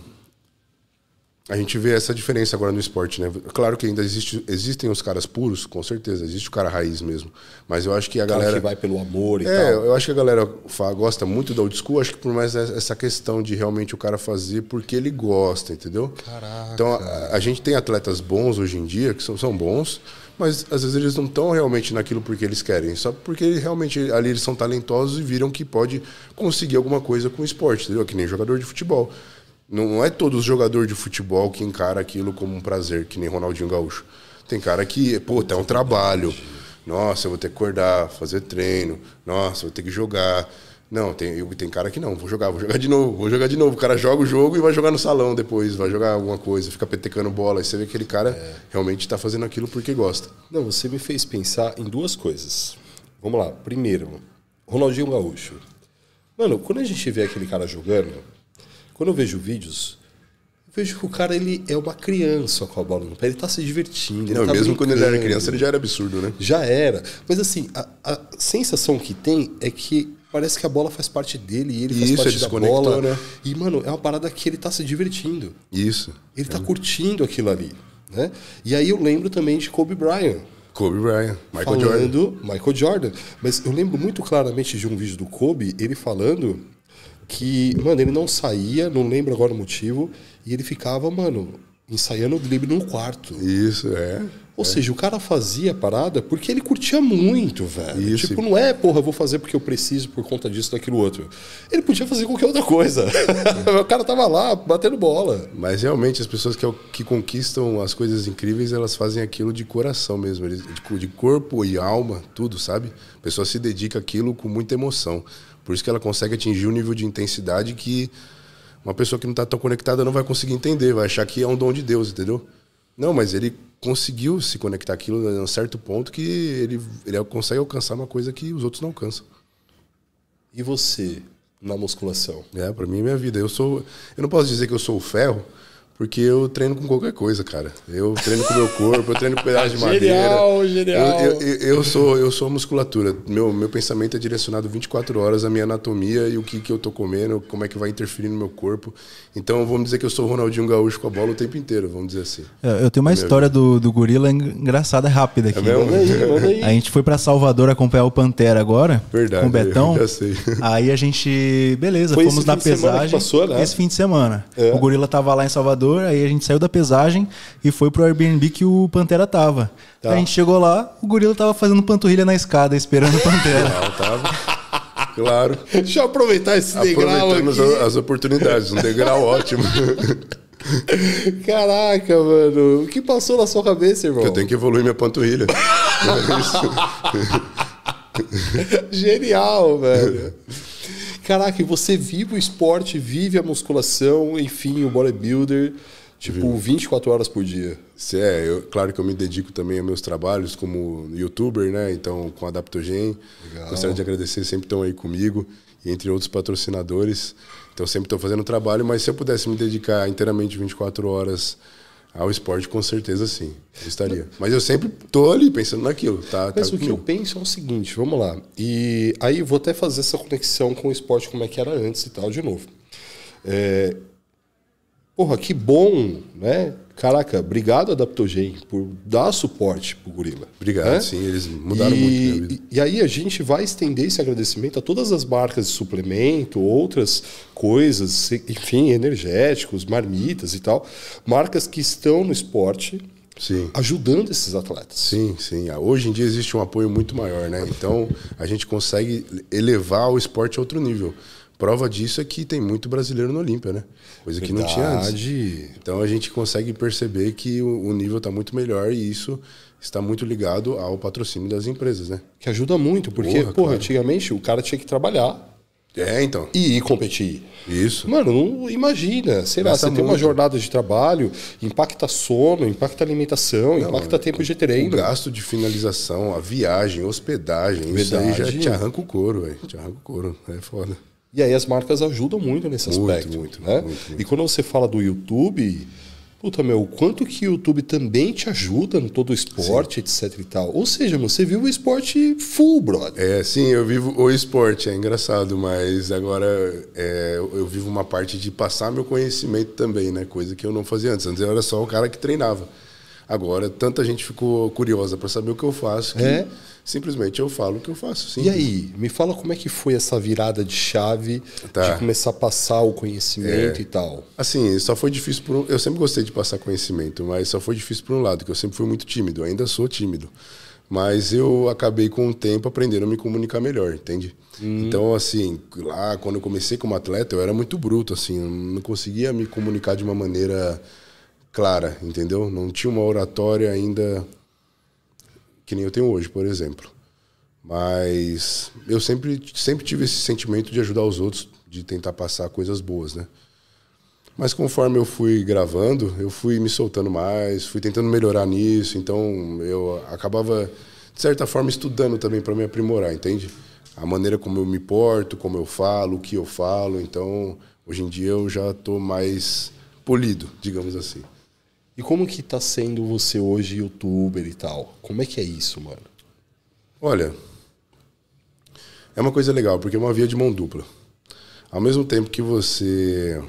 a gente vê essa diferença agora no esporte, né? Claro que ainda existe, existem os caras puros, com certeza, existe o cara raiz mesmo. Mas eu acho que a galera. que vai pelo amor e é, tal. eu acho que a galera gosta muito da old school, acho que por mais essa questão de realmente o cara fazer porque ele gosta, entendeu? Caraca. Então a, a gente tem atletas bons hoje em dia, que são, são bons, mas às vezes eles não estão realmente naquilo porque eles querem, só porque realmente ali eles são talentosos e viram que pode conseguir alguma coisa com o esporte, entendeu? Que nem jogador de futebol. Não é todo jogador de futebol que encara aquilo como um prazer, que nem Ronaldinho Gaúcho. Tem cara que, pô, é um trabalho. Nossa, eu vou ter que acordar, fazer treino. Nossa, vou ter que jogar. Não, tem, tem cara que não, vou jogar, vou jogar de novo, vou jogar de novo. O cara joga o jogo e vai jogar no salão depois, vai jogar alguma coisa, fica petecando bola. Aí você vê que aquele cara é. realmente está fazendo aquilo porque gosta. Não, você me fez pensar em duas coisas. Vamos lá. Primeiro, Ronaldinho Gaúcho. Mano, quando a gente vê aquele cara jogando, quando eu vejo vídeos, eu vejo que o cara ele é uma criança com a bola no pé, ele tá se divertindo. Não, tá mesmo quando ele era criança, ele já era absurdo, né? Já era. Mas assim, a, a sensação que tem é que parece que a bola faz parte dele e ele faz Isso, parte ele da bola. Né? E, mano, é uma parada que ele tá se divertindo. Isso. Ele tá é. curtindo aquilo ali. Né? E aí eu lembro também de Kobe Bryant. Kobe Bryant, Michael falando Jordan. Michael Jordan. Mas eu lembro muito claramente de um vídeo do Kobe, ele falando que, mano, ele não saía, não lembro agora o motivo, e ele ficava, mano, ensaiando o drible no quarto. Isso, é. Ou é. seja, o cara fazia a parada porque ele curtia muito, velho. Isso. Tipo, não é, porra, vou fazer porque eu preciso por conta disso, daquilo outro. Ele podia fazer qualquer outra coisa. o cara tava lá, batendo bola. Mas realmente, as pessoas que, que conquistam as coisas incríveis, elas fazem aquilo de coração mesmo, de corpo e alma, tudo, sabe? A pessoa se dedica àquilo com muita emoção. Por isso que ela consegue atingir um nível de intensidade que uma pessoa que não está tão conectada não vai conseguir entender, vai achar que é um dom de Deus, entendeu? Não, mas ele conseguiu se conectar aquilo a um certo ponto que ele, ele consegue alcançar uma coisa que os outros não alcançam. E você, na musculação? É, pra mim é minha vida. Eu sou. Eu não posso dizer que eu sou o ferro, porque eu treino com qualquer coisa, cara. Eu treino com o meu corpo, eu treino com pedaço de madeira. Genial, genial. Eu, eu, eu, sou, eu sou musculatura. Meu, meu pensamento é direcionado 24 horas à minha anatomia e o que, que eu tô comendo, como é que vai interferir no meu corpo. Então, vamos dizer que eu sou o Ronaldinho Gaúcho com a bola o tempo inteiro, vamos dizer assim. É, eu tenho uma história do, do gorila engraçada, rápida aqui. É mesmo? Manda aí, manda aí. A gente foi pra Salvador acompanhar o Pantera agora, Verdade, com o Betão. eu já sei. Aí a gente, beleza, Foi fomos na pesagem. passou, né? Esse fim de semana. É. O gorila tava lá em Salvador, aí a gente saiu da pesagem e foi pro Airbnb que o Pantera tava. Tá. A gente chegou lá, o gorila tava fazendo panturrilha na escada, esperando o Pantera. Ah, tava. Claro. Deixa eu aproveitar esse degrau Aproveitando as, aqui. as oportunidades. Um degrau ótimo. Caraca, mano. O que passou na sua cabeça, irmão? eu tenho que evoluir minha panturrilha. Genial, velho. Caraca, você vive o esporte, vive a musculação, enfim, o bodybuilder, tipo, 24 horas por dia. É, eu, claro que eu me dedico também a meus trabalhos como youtuber, né? Então, com a Adaptogen. Legal. Gostaria de agradecer, sempre estão aí comigo, e entre outros patrocinadores. Então, sempre estou fazendo trabalho, mas se eu pudesse me dedicar inteiramente 24 horas ao esporte, com certeza sim, eu estaria. Mas eu sempre tô ali pensando naquilo, tá? Mas tá o que eu penso é o seguinte, vamos lá. E aí vou até fazer essa conexão com o esporte como é que era antes e tal de novo. É... Porra, que bom, né? Caraca, obrigado Adaptogen por dar suporte pro gorila. Obrigado, né? sim, eles mudaram e, muito vida. E, e aí a gente vai estender esse agradecimento a todas as marcas de suplemento, outras coisas, enfim, energéticos, marmitas e tal, marcas que estão no esporte Sim. ajudando esses atletas. Sim, sim. Ah, Hoje em dia existe um apoio muito maior, né? Então a gente consegue elevar o esporte a outro nível. Prova disso é que tem muito brasileiro no Olímpia, né? Coisa que não tinha antes. Verdade. Então a gente consegue perceber que o, o nível está muito melhor e isso está muito ligado ao patrocínio das empresas, né? Que ajuda muito, porque, Porra, porra, antigamente o cara tinha que trabalhar É, então. e ir competir. Isso. Mano, não imagina, sei lá, Gasta você tem uma muito. jornada de trabalho, impacta sono, impacta alimentação, impacta tempo de O treino. gasto de finalização, a viagem, hospedagem, isso aí já Verdade. te arranca o couro, velho. Te arranca o couro. É foda. E aí as marcas ajudam muito nesse Muito, aspecto. muito, né? muito, muito. E quando você fala do YouTube, puta meu, o quanto que o YouTube também te ajuda no todo o esporte, etc e tal. Ou seja, você viu o esporte full, brother. É, sim, eu vivo o esporte, é engraçado, mas agora é, eu eu vivo uma parte de passar meu conhecimento também, né? Coisa que eu não fazia antes. Antes eu era só o cara que treinava. Agora, tanta gente ficou curiosa para saber o que eu faço que É? Simplesmente eu falo o que eu faço. Sim. E aí, me fala como é que foi essa virada de chave Tá. de começar a passar o conhecimento e tal. Assim, só foi difícil por um... Eu sempre gostei de passar conhecimento, mas só foi difícil por um lado, que eu sempre fui muito tímido, ainda sou tímido. Mas eu acabei com o tempo aprendendo a me comunicar melhor, entende? Então, assim, lá quando eu comecei como atleta, eu era muito bruto, assim, não conseguia me comunicar de uma maneira clara, entendeu? Não tinha uma oratória ainda que nem eu tenho hoje, por exemplo. Mas eu sempre, sempre tive esse sentimento de ajudar os outros, de tentar passar coisas boas, né? Mas conforme eu fui gravando, eu fui me soltando mais, fui tentando melhorar nisso, então eu acabava, de certa forma, estudando também para me aprimorar, entende? A maneira como eu me porto, como eu falo, o que eu falo, então hoje em dia eu já estou mais polido, digamos assim. E como que tá sendo você hoje, youtuber e tal? Como é que é isso, mano? Olha, é uma coisa legal, porque é uma via de mão dupla. Ao mesmo tempo que você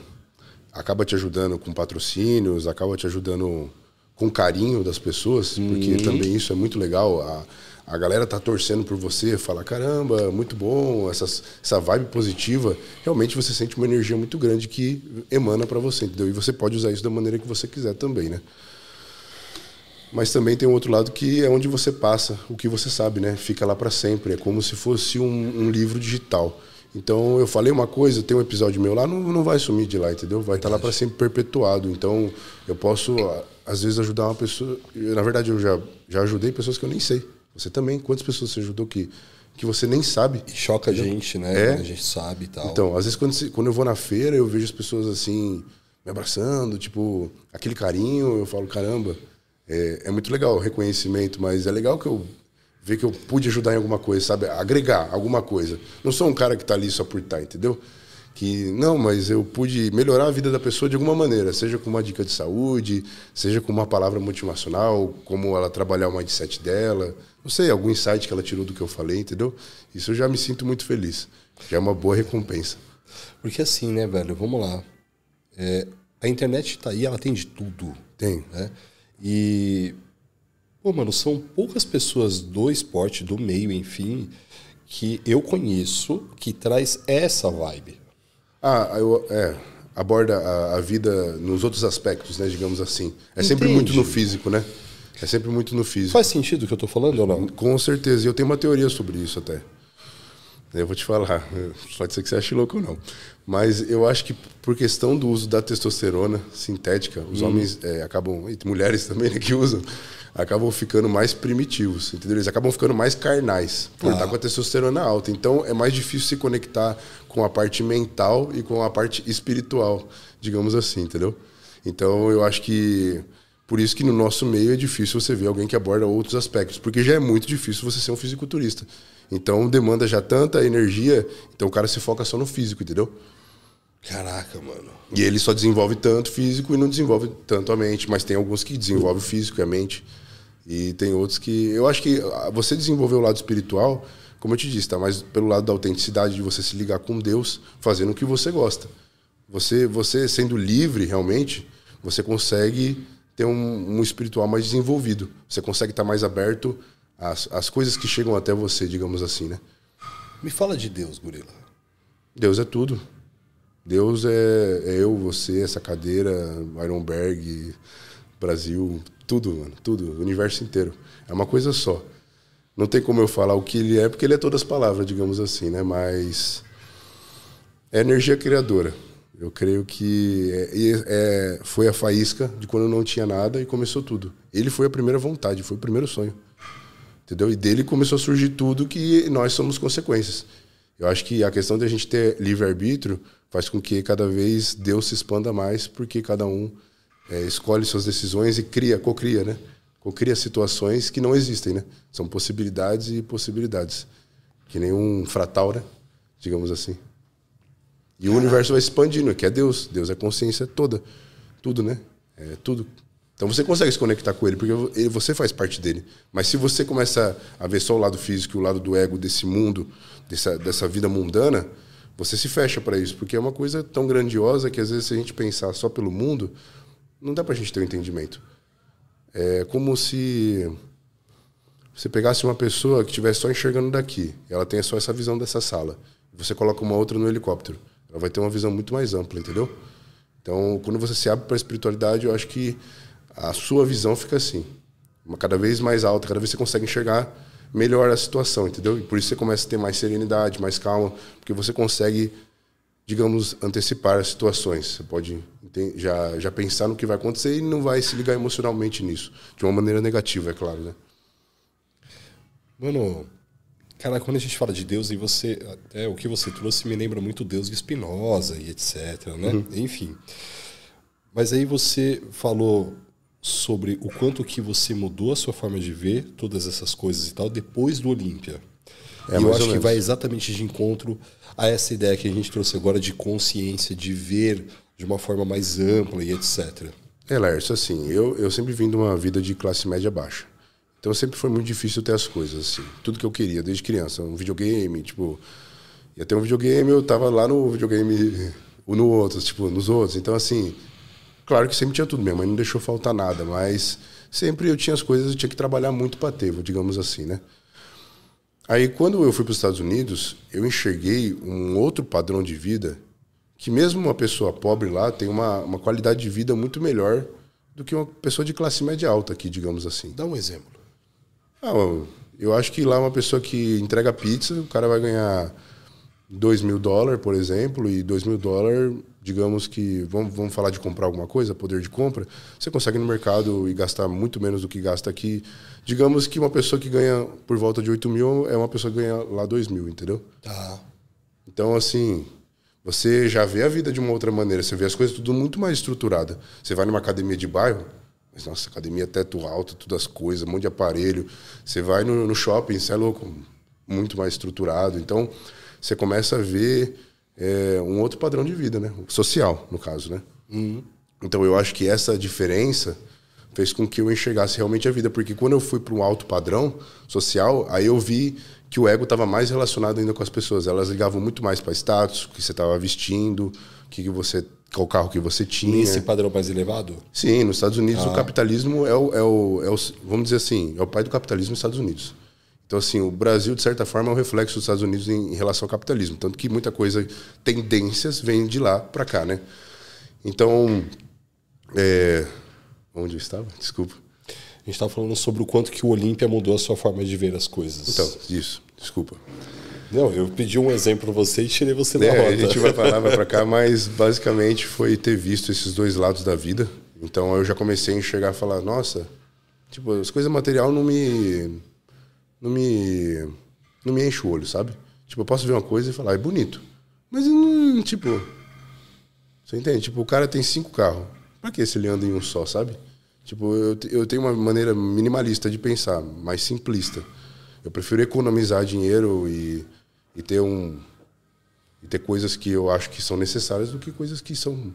acaba te ajudando com patrocínios, acaba te ajudando com carinho das pessoas, porque também isso é muito legal. A, a galera tá torcendo por você, fala, caramba, muito bom, essas, essa vibe positiva. Realmente você sente uma energia muito grande que emana para você, entendeu? E você pode usar isso da maneira que você quiser também, né? Mas também tem um outro lado que é onde você passa o que você sabe, né? Fica lá para sempre. É como se fosse um, um livro digital. Então eu falei uma coisa, tem um episódio meu lá, não, não vai sumir de lá, entendeu? Vai estar lá para sempre perpetuado. Então eu posso, às vezes, ajudar uma pessoa. Na verdade, eu já, já ajudei pessoas que eu nem sei. Você também. Quantas pessoas você ajudou que, que você nem sabe? E choca a gente, né? É. A gente sabe e tal. Então, às vezes quando, quando eu vou na feira, eu vejo as pessoas assim, me abraçando, tipo, aquele carinho, eu falo, caramba, é, é muito legal o reconhecimento, mas é legal que eu ver que eu pude ajudar em alguma coisa, sabe? Agregar alguma coisa. Não sou um cara que está ali só por estar, entendeu? Que não, mas eu pude melhorar a vida da pessoa de alguma maneira, seja com uma dica de saúde, seja com uma palavra motivacional, como ela trabalhar o mindset dela, não sei, algum insight que ela tirou do que eu falei, entendeu? Isso eu já me sinto muito feliz. Já é uma boa recompensa. Porque assim, né, velho, vamos lá. É, a internet tá aí, ela tem de tudo. Tem. Né? E Pô, mano, são poucas pessoas do esporte, do meio, enfim, que eu conheço que traz essa vibe. Ah, eu, é, aborda a, a, vida nos outros aspectos, né, digamos assim. É Entende. sempre muito no físico, né? É sempre muito no físico. Faz sentido o que eu tô falando ou não? Com certeza. E eu tenho uma teoria sobre isso até. Eu vou te falar. Pode ser que você ache louco ou não. Mas eu acho que por questão do uso da testosterona sintética, os hum. homens é, acabam, e mulheres também né, que usam, acabam ficando mais primitivos, entendeu? Eles acabam ficando mais carnais, por ah. estar com a testosterona alta. Então é mais difícil se conectar com a parte mental e com a parte espiritual, digamos assim, entendeu? Então eu acho que por isso que no nosso meio é difícil você ver alguém que aborda outros aspectos, porque já é muito difícil você ser um fisiculturista. Então demanda já tanta energia, então o cara se foca só no físico, entendeu? Caraca, mano. E ele só desenvolve tanto físico e não desenvolve tanto a mente, mas tem alguns que desenvolvem o físico e a mente. E tem outros que. Eu acho que você desenvolver o lado espiritual, como eu te disse, tá mais pelo lado da autenticidade, de você se ligar com Deus, fazendo o que você gosta. Você, você sendo livre realmente, você consegue ter um, um espiritual mais desenvolvido. Você consegue estar mais aberto às, às coisas que chegam até você, digamos assim, né? Me fala de Deus, Gorila. Deus é tudo. Deus é, é eu, você, essa cadeira, Ironberg, Brasil, tudo, mano, tudo, o universo inteiro. É uma coisa só. Não tem como eu falar o que ele é, porque ele é todas as palavras, digamos assim, né? Mas é energia criadora. Eu creio que é, é, foi a faísca de quando não tinha nada e começou tudo. Ele foi a primeira vontade, foi o primeiro sonho. Entendeu? E dele começou a surgir tudo que nós somos consequências. Eu acho que a questão de a gente ter livre-arbítrio faz com que cada vez Deus se expanda mais, porque cada um é, escolhe suas decisões e cria, cocria, né? Cocria situações que não existem, né? São possibilidades e possibilidades. Que nem um fratal, né? Digamos assim. E o universo vai expandindo, que é Deus. Deus é consciência toda. Tudo, né? É tudo. Então você consegue se conectar com ele, porque você faz parte dele. Mas se você começa a ver só o lado físico o lado do ego desse mundo, dessa, dessa vida mundana, você se fecha para isso, porque é uma coisa tão grandiosa que às vezes se a gente pensar só pelo mundo, não dá para a gente ter um entendimento. É como se você pegasse uma pessoa que estivesse só enxergando daqui, ela tenha só essa visão dessa sala, você coloca uma outra no helicóptero, ela vai ter uma visão muito mais ampla, entendeu? Então, quando você se abre para a espiritualidade, eu acho que a sua visão fica assim, uma cada vez mais alta, cada vez você consegue enxergar melhor a situação, entendeu? E por isso você começa a ter mais serenidade, mais calma, porque você consegue digamos, antecipar as situações. Você pode já, já pensar no que vai acontecer e não vai se ligar emocionalmente nisso. De uma maneira negativa, é claro, né? Mano, cara, quando a gente fala de Deus, e você, até o que você trouxe me lembra muito Deus de Spinoza e etc, né? Uhum. Enfim. Mas aí você falou sobre o quanto que você mudou a sua forma de ver todas essas coisas e tal depois do Olímpia. É, e eu acho que vai exatamente de encontro a essa ideia que a gente trouxe agora de consciência, de ver de uma forma mais ampla e etc. É, Lércio, assim, eu, eu sempre vim de uma vida de classe média baixa. Então sempre foi muito difícil ter as coisas, assim. Tudo que eu queria, desde criança. Um videogame, tipo... Ia ter um videogame, eu tava lá no videogame, no outro, tipo, nos outros. Então, assim... Claro que sempre tinha tudo, minha mãe não deixou faltar nada, mas sempre eu tinha as coisas, eu tinha que trabalhar muito para ter, digamos assim, né? Aí, quando eu fui para os Estados Unidos, eu enxerguei um outro padrão de vida que, mesmo uma pessoa pobre lá, tem uma, uma qualidade de vida muito melhor do que uma pessoa de classe média alta aqui, digamos assim. Dá um exemplo. Ah, eu acho que lá uma pessoa que entrega pizza, o cara vai ganhar 2 mil dólares, por exemplo, e 2 mil dólares digamos que vamos, vamos falar de comprar alguma coisa, poder de compra, você consegue no mercado e gastar muito menos do que gasta aqui. Digamos que uma pessoa que ganha por volta de 8 mil é uma pessoa que ganha lá 2 mil, entendeu? Tá. Então, assim, você já vê a vida de uma outra maneira, você vê as coisas tudo muito mais estruturada. Você vai numa academia de bairro, Mas, nossa, academia é teto alto, todas as coisas, um monte de aparelho. Você vai no, no shopping, você é louco, muito mais estruturado. Então, você começa a ver é, um outro padrão de vida, né? Social, no caso, né? Uhum. Então, eu acho que essa diferença fez com que eu enxergasse realmente a vida. Porque quando eu fui para um alto padrão social, aí eu vi que o ego estava mais relacionado ainda com as pessoas. Elas ligavam muito mais para status, o que você estava vestindo, o que, que você, qual carro que você tinha. Nesse padrão mais elevado? Sim, nos Estados Unidos ah. o capitalismo é o, é, o, é o, vamos dizer assim, é o pai do capitalismo nos Estados Unidos. Então, assim, o Brasil, de certa forma, é um reflexo dos Estados Unidos em, em relação ao capitalismo. Tanto que muita coisa, tendências, vem de lá para cá, né? Então, é, Onde eu estava? Desculpa. A gente estava falando sobre o quanto que o Olímpia mudou a sua forma de ver as coisas. Então, isso. Desculpa. Não, eu pedi um exemplo para você e tirei você da é, rota. A gente vai parar, vai para cá, mas basicamente foi ter visto esses dois lados da vida. Então eu já comecei a enxergar e falar, nossa, tipo, as coisas material não me não me não me enche o olho, sabe? Tipo, eu posso ver uma coisa e falar, é bonito. Mas não, tipo, você entende? Tipo, o cara tem cinco carros. Pra que se ele anda em um só, sabe? Tipo, eu, eu tenho uma maneira minimalista de pensar, mais simplista. Eu prefiro economizar dinheiro e, e ter um e ter coisas que eu acho que são necessárias do que coisas que são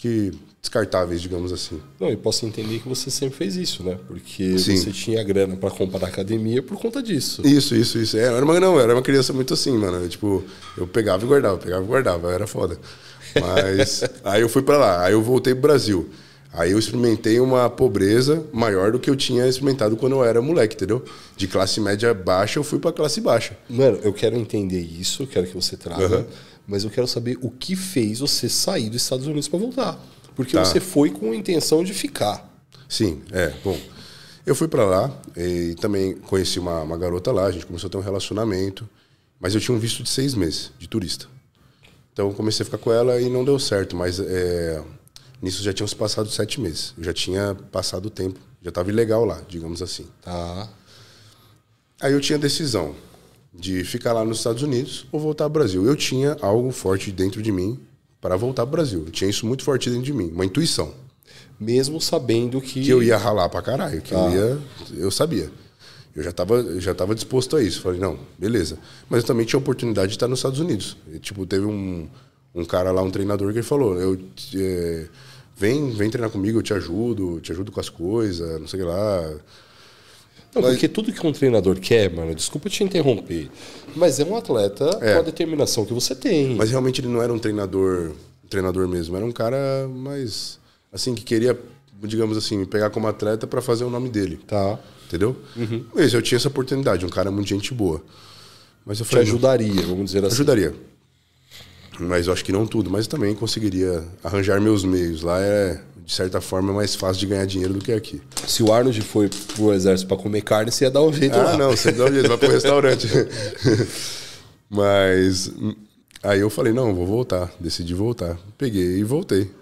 que descartáveis, digamos assim. Não, e posso entender que você sempre fez isso, né? Porque Sim. você tinha grana para comprar academia por conta disso. Isso, isso, isso. É, era uma, não, era uma criança muito assim, mano. Eu, tipo, eu pegava e guardava, pegava e guardava, era foda. Mas aí eu fui para lá, aí eu voltei pro Brasil. Aí eu experimentei uma pobreza maior do que eu tinha experimentado quando eu era moleque, entendeu? De classe média baixa, eu fui para classe baixa. Mano, eu quero entender isso, quero que você traga, uhum. Mas eu quero saber o que fez você sair dos Estados Unidos para voltar. Porque tá. você foi com a intenção de ficar. Sim, é. Bom, eu fui para lá e também conheci uma, uma garota lá, a gente começou a ter um relacionamento, mas eu tinha um visto de seis meses de turista. Então eu comecei a ficar com ela e não deu certo, mas é, Nisso já tinham se passado sete meses. Eu já tinha passado o tempo. Já estava ilegal lá, digamos assim. Tá. Aí eu tinha decisão de ficar lá nos Estados Unidos ou voltar ao Brasil. Eu tinha algo forte dentro de mim para voltar ao Brasil. Eu tinha isso muito forte dentro de mim, uma intuição. Mesmo sabendo que. Que eu ia ralar pra caralho, que tá. eu ia. Eu sabia. Eu já estava já tava disposto a isso. Falei, não, beleza. Mas eu também tinha a oportunidade de estar nos Estados Unidos. E, tipo, teve um, um cara lá, um treinador, que ele falou: eu. É, vem, vem treinar comigo, eu te ajudo, te ajudo com as coisas, não sei o que lá. Não, mas... porque tudo que um treinador quer, mano, desculpa te interromper, mas é um atleta é. com a determinação que você tem. Mas realmente ele não era um treinador, um treinador mesmo, era um cara mais assim que queria, digamos assim, pegar como atleta para fazer o nome dele. Tá. Entendeu? Uhum. Mas eu tinha essa oportunidade, um cara muito gente boa. Mas eu falei, te ajudaria, vamos dizer assim. Ajudaria mas eu acho que não tudo, mas também conseguiria arranjar meus meios. Lá é, de certa forma, mais fácil de ganhar dinheiro do que aqui. Se o Arnold foi pro exército para comer carne, você ia dar um jeito ah, lá. Ah, não, você dá um jeito, vai pro restaurante. mas aí eu falei, não, vou voltar, decidi voltar. Peguei e voltei.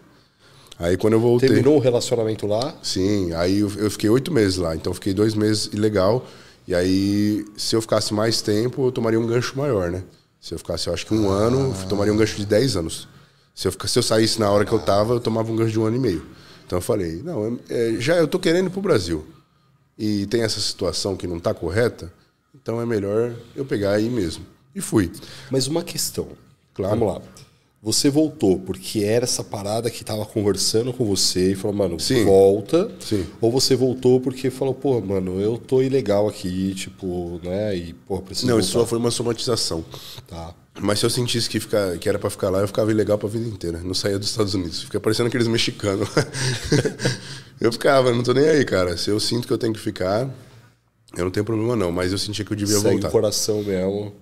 Aí quando eu voltei... Terminou o relacionamento lá? Sim, aí eu, eu fiquei oito meses lá, então fiquei dois meses ilegal. E aí, se eu ficasse mais tempo, eu tomaria um gancho maior, né? Se eu ficasse, eu acho que um ah. ano, eu tomaria um gancho de 10 anos. Se eu, se eu saísse na hora que eu tava, eu tomava um gancho de um ano e meio. Então eu falei, não, é, já eu tô querendo ir pro Brasil. E tem essa situação que não tá correta, então é melhor eu pegar aí mesmo. E fui. Mas uma questão. Claro. Vamos lá. Você voltou porque era essa parada que tava conversando com você e falou, mano, Sim. volta. Sim. Ou você voltou porque falou, pô, mano, eu tô ilegal aqui, tipo, né? E, pô, preciso. Não, voltar. isso só foi uma somatização. Tá. Mas se eu sentisse que, ficar, que era para ficar lá, eu ficava ilegal pra vida inteira. Não saía dos Estados Unidos. Fica parecendo aqueles mexicanos. eu ficava, não tô nem aí, cara. Se eu sinto que eu tenho que ficar, eu não tenho problema não. Mas eu sentia que eu devia Segue voltar. o coração mesmo.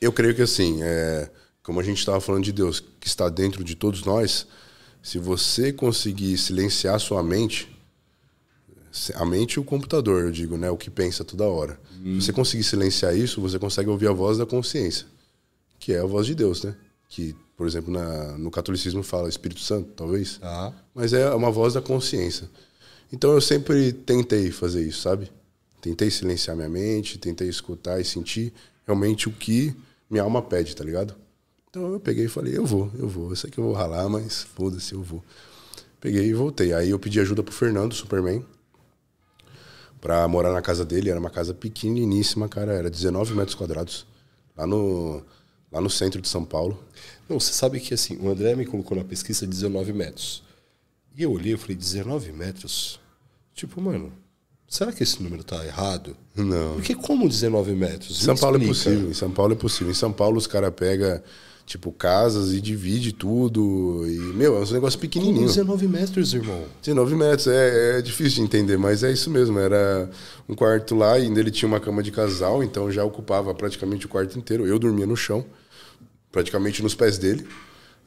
Eu creio que assim, é como a gente estava falando de Deus, que está dentro de todos nós, se você conseguir silenciar sua mente, a mente e o computador, eu digo, né, o que pensa toda hora. Hum. Se você conseguir silenciar isso, você consegue ouvir a voz da consciência, que é a voz de Deus, né? Que, por exemplo, na, no catolicismo fala Espírito Santo, talvez. Ah. Mas é uma voz da consciência. Então eu sempre tentei fazer isso, sabe? Tentei silenciar minha mente, tentei escutar e sentir realmente o que minha alma pede, tá ligado? Então eu peguei e falei, eu vou, eu vou. Eu sei que eu vou ralar, mas foda-se, eu vou. Peguei e voltei. Aí eu pedi ajuda pro Fernando, Superman. pra morar na casa dele. Era uma casa pequeniníssima, cara. Era 19 metros quadrados. Lá no, lá no centro de São Paulo. Não, você sabe que assim, o André me colocou na pesquisa 19 metros. E eu olhei e falei, 19 metros? Tipo, mano, será que esse número tá errado? Não. Porque como 19 metros? Em São Me Paulo é explica. possível. Em São Paulo é possível. Em São Paulo os caras pegam, tipo, casas e divide tudo. E, meu, é um negócio Como pequenininho. 19 metros, irmão? 19 metros, é, é difícil de entender, mas é isso mesmo. Era um quarto lá e ainda ele tinha uma cama de casal, então já ocupava praticamente o quarto inteiro. Eu dormia no chão, praticamente nos pés dele.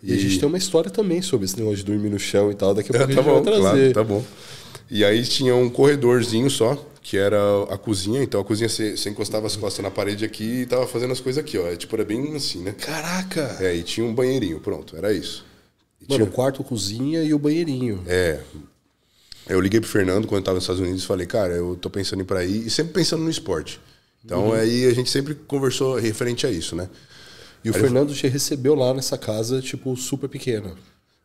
E, a gente tem uma história também sobre esse negócio de dormir no chão e tal. Daqui a pouco a tá gente bom, vai trazer. claro, tá bom. E aí tinha um corredorzinho só, que era a cozinha. Então a cozinha, você, você encostava as costas na parede aqui e tava fazendo as coisas aqui, ó. É, tipo, era bem assim, né? Caraca! É, e tinha um banheirinho, pronto, era isso. E Mano, tinha- o quarto, cozinha e o banheirinho. É. Eu liguei pro Fernando quando eu tava nos Estados Unidos e falei, cara, eu tô pensando em ir pra aí, e sempre pensando no esporte. Então Uhum. aí a gente sempre conversou referente a isso, né? E o Fernando te recebeu lá nessa casa, tipo, super pequena.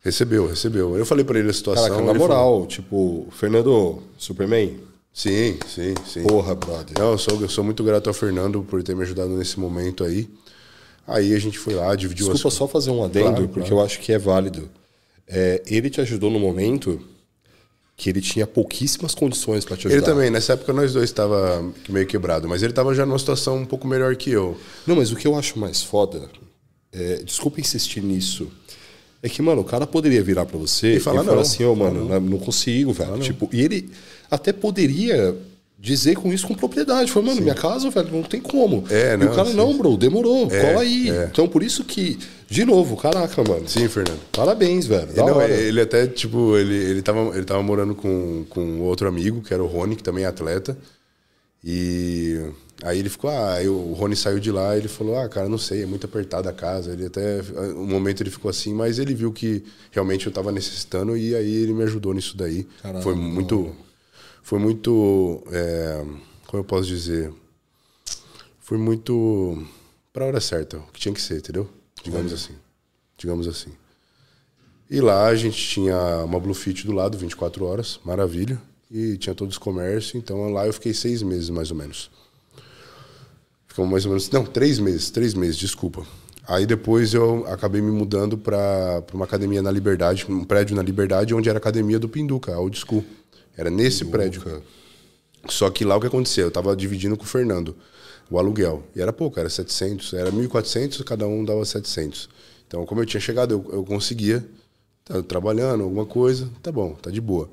Recebeu, recebeu. Eu falei pra ele a situação. Caraca, na moral, tipo, Fernando, Superman, falou, sim, sim, sim. porra, brother. Não, eu sou, eu sou muito grato ao Fernando por ter me ajudado nesse momento aí. Aí a gente foi lá, dividiu Desculpa as só fazer um adendo, Claro, porque claro. eu acho que é válido. É, ele te ajudou no momento que ele tinha pouquíssimas condições pra te ajudar. Ele também, nessa época nós dois tava meio quebrado, mas ele tava já numa situação um pouco melhor que eu. Não, mas o que eu acho mais foda, é, desculpa insistir nisso, é que, mano, o cara poderia virar pra você E falar falar não. assim, ô, mano, não. não consigo, velho. Tipo, e ele até poderia dizer com isso com propriedade. Falou, mano, minha casa, velho, não tem como. É, e não, o cara, sim. não, bro, demorou, É, cola aí. é. Então, por isso que, de novo, caraca, mano. Sim, Fernando. Parabéns, velho. Da Não, ele até, tipo, ele, ele, tava, ele tava morando com, com outro amigo, que era o Rony, que também é atleta. E aí ele ficou, ah, aí o Rony saiu de lá e ele falou, ah, cara, não sei, é muito apertada a casa. Ele até, um momento ele ficou assim, mas ele viu que realmente eu tava necessitando e aí ele me ajudou nisso daí. Caralho. Foi muito, foi muito, é, como eu posso dizer, foi muito pra hora certa, o que tinha que ser, entendeu? Digamos assim, digamos assim. E lá a gente tinha uma Bluefit do lado, 24 horas, maravilha. E tinha todos os comércios, então lá eu fiquei seis meses mais ou menos. Ficamos mais ou menos. Não, três meses, três meses, desculpa. Aí depois eu acabei me mudando para uma academia na Liberdade, um prédio na Liberdade, onde era a academia do Pinduca, a Old School. Era nesse prédio. Só que lá o que aconteceu? Eu tava dividindo com o Fernando o aluguel. E era pouco, era 700. Era 1.400, cada um dava 700. Então, como eu tinha chegado, eu, eu conseguia, tá trabalhando, alguma coisa, tá bom, tá de boa.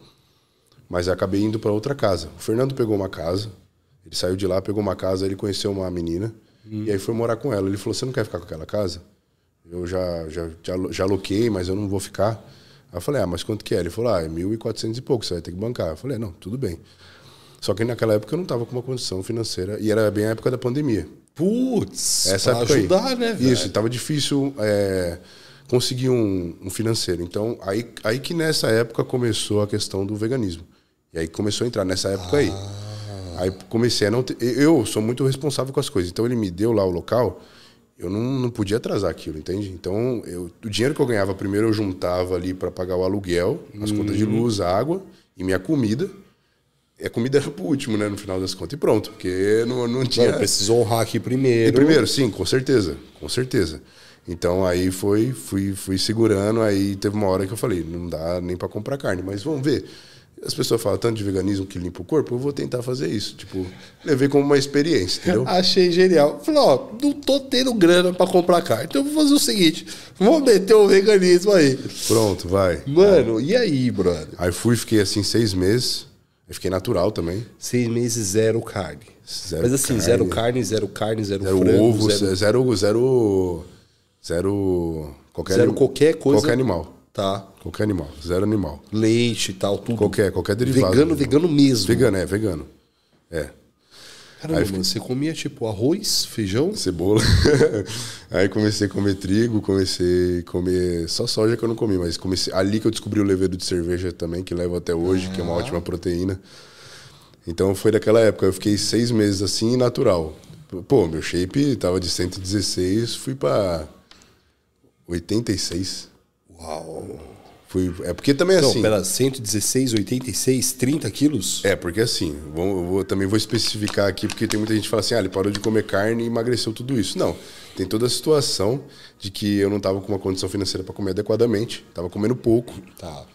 Mas acabei indo para outra casa. O Fernando pegou uma casa, ele saiu de lá, pegou uma casa, ele conheceu uma menina, e aí foi morar com ela. Ele falou: Você não quer ficar com aquela casa? Eu já, já, já, já aloquei, mas eu não vou ficar. Aí eu falei: Ah, mas quanto que é? Ele falou: Ah, é 1.400 e pouco, você vai ter que bancar. Eu falei: Não, tudo bem. Só que naquela época eu não estava com uma condição financeira, e era bem a época da pandemia. Putz, Essa pra época aí. ajudar, né, velho? Isso, estava difícil é, conseguir um, um financeiro. Então, aí, aí que nessa época começou a questão do veganismo. E aí começou a entrar nessa época aí. Aí comecei a não ter. Eu sou muito responsável com as coisas. Então, ele me deu lá o local, eu não, não podia atrasar aquilo, entende? Então, eu, o dinheiro que eu ganhava, primeiro eu juntava ali para pagar o aluguel, as contas de luz, água e minha comida. A comida pro último, né, no final das contas. E pronto, porque não, não tinha. Mano, precisou honrar aqui primeiro. E primeiro, sim, com certeza, com certeza. Então aí foi, fui, fui segurando, aí teve uma hora que eu falei, não dá nem para comprar carne, mas vamos ver. As pessoas falam tanto de veganismo que limpa o corpo, eu vou tentar fazer isso. Tipo, levei como uma experiência, entendeu? Achei genial. Falei, ó, não tô tendo grana pra comprar carne. Então eu vou fazer o seguinte: vou meter o veganismo aí. Pronto, vai. Mano, e aí, brother? Aí fui, fiquei assim seis meses. Aí fiquei natural também. Seis meses, zero carne. Zero Mas assim, carne. zero carne, zero carne, zero, Zero frango, ovo, zero, zero, zero, zero, qualquer, zero qualquer coisa. Qualquer animal. Tá. Qualquer animal. Zero animal. Leite e tal, tudo. Qualquer, qualquer derivado. Vegano, vegano mesmo. Vegano, é, vegano. É. Caramba, mano, você comia tipo arroz, feijão? Cebola. Aí comecei a comer trigo, comecei a comer só soja que eu não comi, mas comecei ali que eu descobri o levedo de cerveja também, que levo até hoje, que é uma ótima proteína. Então foi daquela época, eu fiquei seis meses assim, natural. Pô, meu shape tava de 116, fui pra 86. Uau. Fui, é porque também Não, assim. pera, 116, 86, 30 quilos? É, porque assim, vou, vou- também vou especificar aqui, porque tem muita gente que fala assim, ah, ele parou de comer carne e emagreceu tudo isso. Não, tem toda a situação de que eu não estava com uma condição financeira para comer adequadamente, estava comendo pouco. Tá.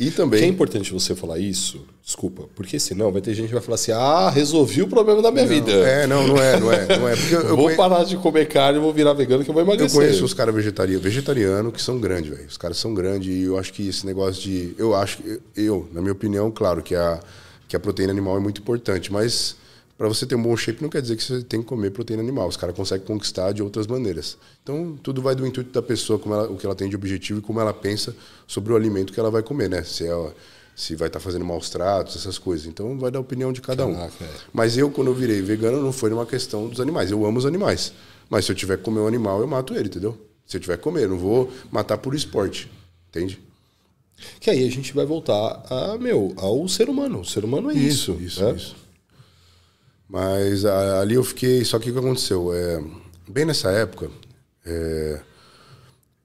E Que é também... importante você falar isso, desculpa, porque senão vai ter gente que vai falar assim: ah, resolvi o problema da minha vida. É, não, não é, não é. Não é porque eu, eu vou conhe- parar de comer carne e vou virar vegano que eu vou eu emagrecer. conheço os caras vegetarianos vegetariano que são grandes, velho. Os caras são grandes e eu acho que esse negócio de. Eu acho que. Eu, na minha opinião, claro que a, que a proteína animal é muito importante, mas para você ter um bom shape não quer dizer que você tem que comer proteína animal. Os caras conseguem conquistar de outras maneiras. Então, tudo vai do intuito da pessoa, como ela, o que ela tem de objetivo e como ela pensa sobre o alimento que ela vai comer, né? Se, ela, se vai estar fazendo maus tratos, essas coisas. Então, vai da opinião de cada um. Caraca, é. Mas eu, quando eu virei vegano, não foi numa questão dos animais. Eu amo os animais. Mas se eu tiver que comer um animal, eu mato ele, entendeu? Se eu tiver que comer, eu não vou matar por esporte. Entende? Que aí a gente vai voltar a, meu, ao ser humano. O ser humano é isso. isso, né? isso. Mas a- ali eu fiquei. Só que o que aconteceu? É, bem nessa época, é,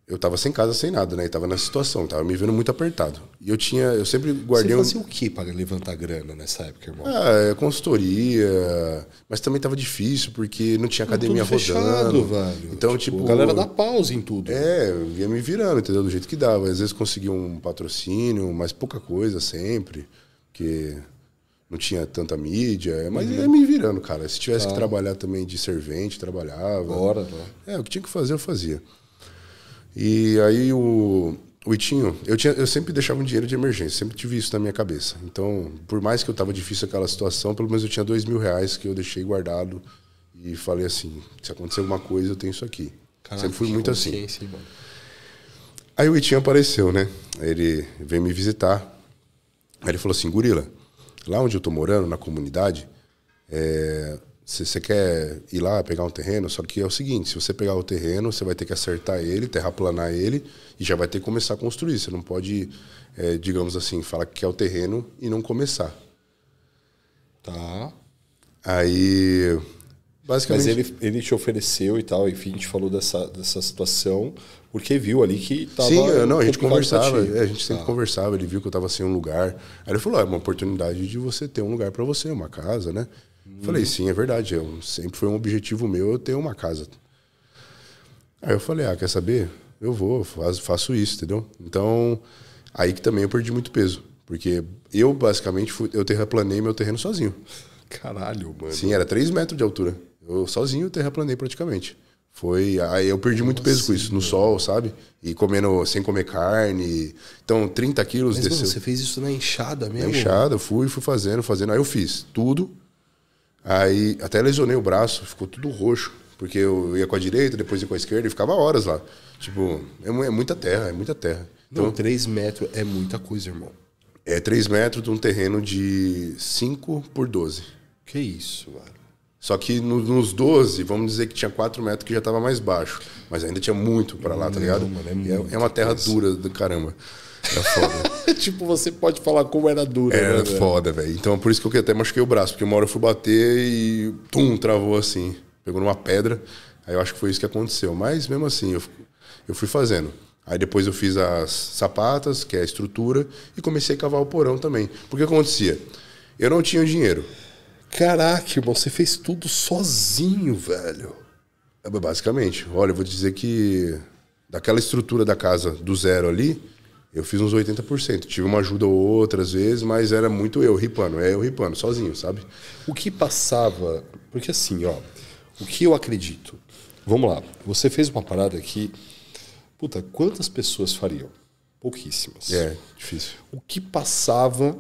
eu tava sem casa, sem nada, né? E tava nessa situação, tava me vendo muito apertado. E eu tinha. Eu sempre Você guardei um. fazia o que para levantar grana nessa época, irmão? Ah, é, consultoria, mas também tava difícil porque não tinha academia Tudo fechado, rodando. velho. Então, tipo, a galera dá pausa em tudo. É, eu ia me virando, entendeu? Do jeito que dava. Às vezes conseguia um patrocínio, mas pouca coisa sempre, porque não tinha tanta mídia. Mas Uhum. ia me virando, cara. Se tivesse Tá. que trabalhar também de servente, trabalhava. Bora, né? É, o que tinha que fazer, eu fazia. E aí o, o Itinho, eu, tinha, eu sempre deixava um dinheiro de emergência, sempre tive isso na minha cabeça. Então, por mais que eu tava difícil aquela situação, pelo menos eu tinha dois mil reais que eu deixei guardado e falei assim, se acontecer alguma coisa, eu tenho isso aqui. Caraca, sempre fui muito assim. mano? Aí o Itinho apareceu, né? Ele veio me visitar. Aí ele falou assim, Gorila, lá onde eu tô morando, na comunidade, se você quer ir lá pegar um terreno, só que é o seguinte, se você pegar o terreno, você vai ter que acertar ele, terraplanar ele e já vai ter que começar a construir. Você não pode, eh, digamos assim, falar que quer o terreno e não começar. Tá. Aí, basicamente... Mas ele, ele te ofereceu e tal, enfim, a gente falou dessa, dessa situação, porque viu ali que tava. Sim, não, a gente conversava, é, a gente sempre Tá. conversava, ele viu que eu tava sem um lugar. Aí ele falou, "Ah, é uma oportunidade de você ter um lugar para você, uma casa, né? Falei, sim, é verdade, eu, sempre foi um objetivo meu eu ter uma casa. Aí eu falei, ah, quer saber? Eu vou, faz, faço isso, entendeu? Então, aí que também eu perdi muito peso, porque eu basicamente fui, eu terraplanei meu terreno sozinho. Caralho, mano. Sim, era 3 metros de altura. Eu sozinho terraplanei praticamente. Foi. Aí eu perdi muito peso com isso, no sol, sabe? E comendo, sem comer carne. Então, 30 quilos Mas, mano, desceu. você fez isso na enxada Na mesmo? enxada, fui, fui fazendo, fazendo. Aí eu fiz tudo. Aí até lesionei o braço, ficou tudo roxo. Porque eu ia com a direita, depois ia com a esquerda e ficava horas lá. Tipo, é, é muita terra, é muita terra. Não, Então, 3 metros é muita coisa, irmão. é 3 metros de um terreno de 5 por 12. Que isso, mano. Só que no- nos 12, vamos dizer que tinha 4 metros que já estava mais baixo. Mas ainda tinha muito para lá, tá ligado? mano, é muita é, uma terra dura do caramba. É foda. tipo, você pode falar como era dura, Era né, velho? foda, velho. Então por isso que eu até machuquei o braço, porque uma hora eu fui bater e tum, travou assim. Pegou numa pedra. Aí eu acho que foi isso que aconteceu. Mas mesmo assim, eu, eu fui fazendo. Aí depois eu fiz as sapatas, que é a estrutura, e comecei a cavar o porão também. Porque o que acontecia? Eu não tinha dinheiro. Caraca, irmão, você fez tudo sozinho, velho. É, Basicamente. Olha, eu vou dizer que daquela estrutura da casa do zero ali, eu fiz uns 80%. Tive uma ajuda ou outra às vezes, mas era muito eu ripando. É eu ripando, sozinho, sabe? O que passava. Porque assim, ó. O que eu acredito. Vamos lá. Você fez uma parada que. Puta, quantas pessoas fariam? Pouquíssimas. É, difícil. O que passava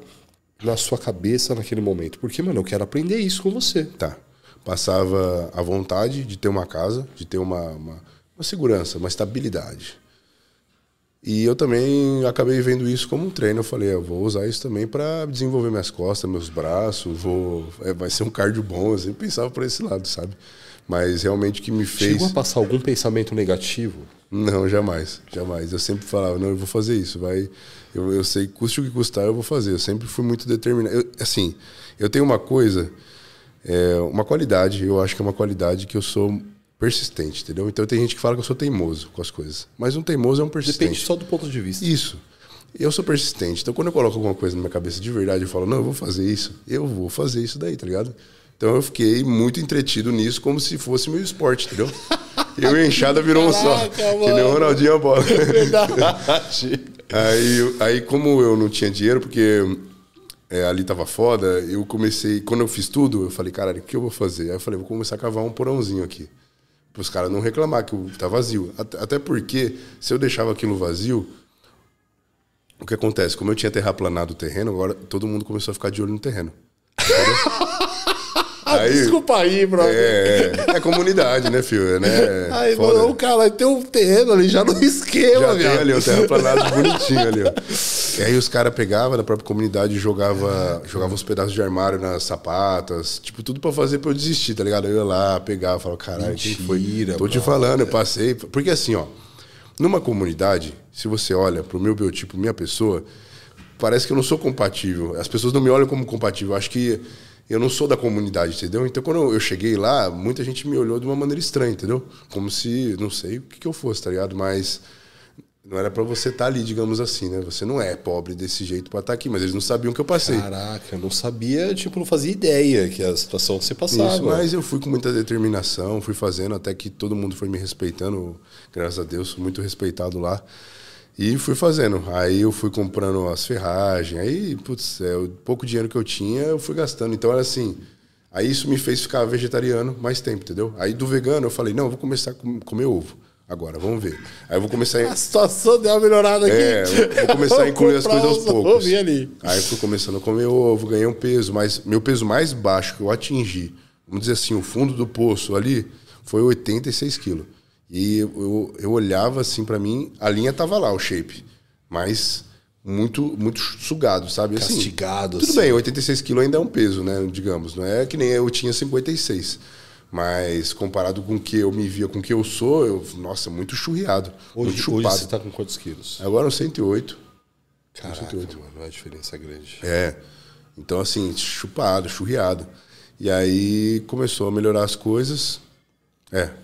na sua cabeça naquele momento? Porque, mano, eu quero aprender isso com você. Tá. Passava a vontade de ter uma casa, de ter uma, uma, uma segurança, uma estabilidade. E eu também acabei vendo isso como um treino. Eu falei, eu vou usar isso também para desenvolver minhas costas, meus braços, vou, é, vai ser um cardio bom. Eu sempre pensava por esse lado, sabe? Mas realmente que me fez. Chegou a passar algum pensamento negativo? Não, jamais, jamais. Eu sempre falava, não, eu vou fazer isso, vai. Eu, eu sei, custe o que custar, eu vou fazer. Eu sempre fui muito determinado. Eu, assim, eu tenho uma coisa, é, uma qualidade, eu acho que é uma qualidade que eu sou persistente, entendeu? Então tem gente que fala que eu sou teimoso com as coisas. Mas um teimoso é um persistente. Depende só do ponto de vista. Isso. Eu sou persistente. Então, quando eu coloco alguma coisa na minha cabeça de verdade, eu falo, não, eu vou fazer isso. Eu vou fazer isso daí, tá ligado? Então, eu fiquei muito entretido nisso, como se fosse meu esporte, entendeu? Eu e a enxada virou um só. Caraca, Que nem mano. o Ronaldinho a bola. Verdade. Aí, aí, como eu não tinha dinheiro, porque é, ali tava foda, eu comecei. Quando eu fiz tudo, eu falei, caralho, o que eu vou fazer? Aí eu falei, vou começar a cavar um porãozinho aqui. Para os caras não reclamar que tá vazio. Até, até porque, se eu deixava aquilo vazio, o que acontece? Como eu tinha terraplanado o terreno, agora todo mundo começou a ficar de olho no terreno. Aí- Desculpa aí, brother. É, é, é comunidade, né, filho? É, Né? Aí, mano, o cara tem um terreno ali já no esquema, Já tem viado. ali o terraplanado bonitinho ali, ó. E aí os caras pegavam da própria comunidade e jogava, jogava uns pedaços de armário nas sapatas, tipo, tudo pra fazer pra eu desistir, tá ligado? Eu ia lá, pegava, falava, caralho, quem foi? Tô te falando, eu passei. Porque assim, ó, numa comunidade, se você olha pro meu biotipo, minha pessoa, parece que eu não sou compatível. As pessoas não me olham como compatível. Acho que eu não sou da comunidade, entendeu? Então, quando eu cheguei lá, muita gente me olhou de uma maneira estranha, entendeu? Como se, não sei o que, que eu fosse, tá ligado? Mas não era pra você estar ali, digamos assim, né? Você não é pobre desse jeito pra estar aqui, mas eles não sabiam o que eu passei. Caraca, eu não sabia, tipo, não fazia ideia que a situação que você passava. Isso, mas eu fui com muita determinação, fui fazendo até que todo mundo foi me respeitando, graças a Deus, muito respeitado lá. E fui fazendo. Aí eu fui comprando as ferragens, aí, putz, é, o pouco dinheiro que eu tinha, eu fui gastando. Então era assim. Aí isso me fez ficar vegetariano mais tempo, entendeu? Aí do vegano eu falei, não, eu vou começar a com- comer ovo. Agora, vamos ver. Aí eu vou começar a. A situação deu uma melhorada aqui. É, vou começar a incluir as coisas aos os poucos. ali. Aí eu fui começando a comer ovo, ganhei um peso, mas meu peso mais baixo que eu atingi, vamos dizer assim, o fundo do poço ali, foi 86 quilos. E eu, eu, olhava assim pra mim, a linha tava lá, o shape, mas muito muito sugado, sabe? Assim, Castigado, Tudo assim. bem, 86 quilos ainda é um peso, né? Digamos, não é que nem eu tinha 56. Mas comparado com o que eu me via, com o que eu sou, eu, nossa, muito churriado, muito Hoje, hoje chupado. você tá com quantos quilos? Agora um 108. Caraca, 108. mano, a diferença é grande. É. Então, assim, chupado, churriado. E aí começou a melhorar as coisas. É.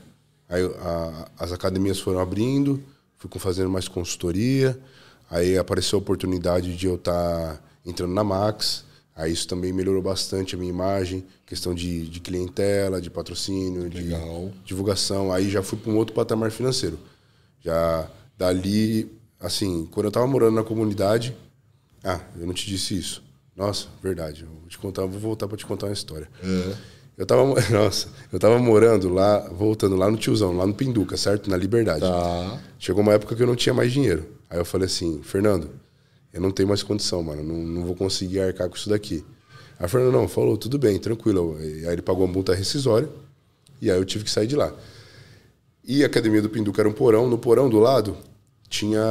Aí a- as academias foram abrindo, fui fazendo mais consultoria. Aí apareceu a oportunidade de eu estar entrando na Max. Aí isso também melhorou bastante a minha imagem, questão de, de clientela, de patrocínio, Legal. de divulgação. Aí já fui para um outro patamar financeiro. Já dali, assim, quando eu tava morando na comunidade, ah, eu não te disse isso. Nossa, verdade. Eu vou te contar, vou voltar para te contar uma história. Eu tava, nossa, eu tava morando lá, voltando lá no tiozão, lá no Pinduca, certo? Na Liberdade. Tá. Chegou uma época que eu não tinha mais dinheiro. Aí eu falei assim, Fernando, eu não tenho mais condição, mano, não, não vou conseguir arcar com isso daqui. Aí o Fernando, não, falou, tudo bem, tranquilo. Aí ele pagou uma multa rescisória e aí eu tive que sair de lá. E a academia do Pinduca era um porão. No porão do lado tinha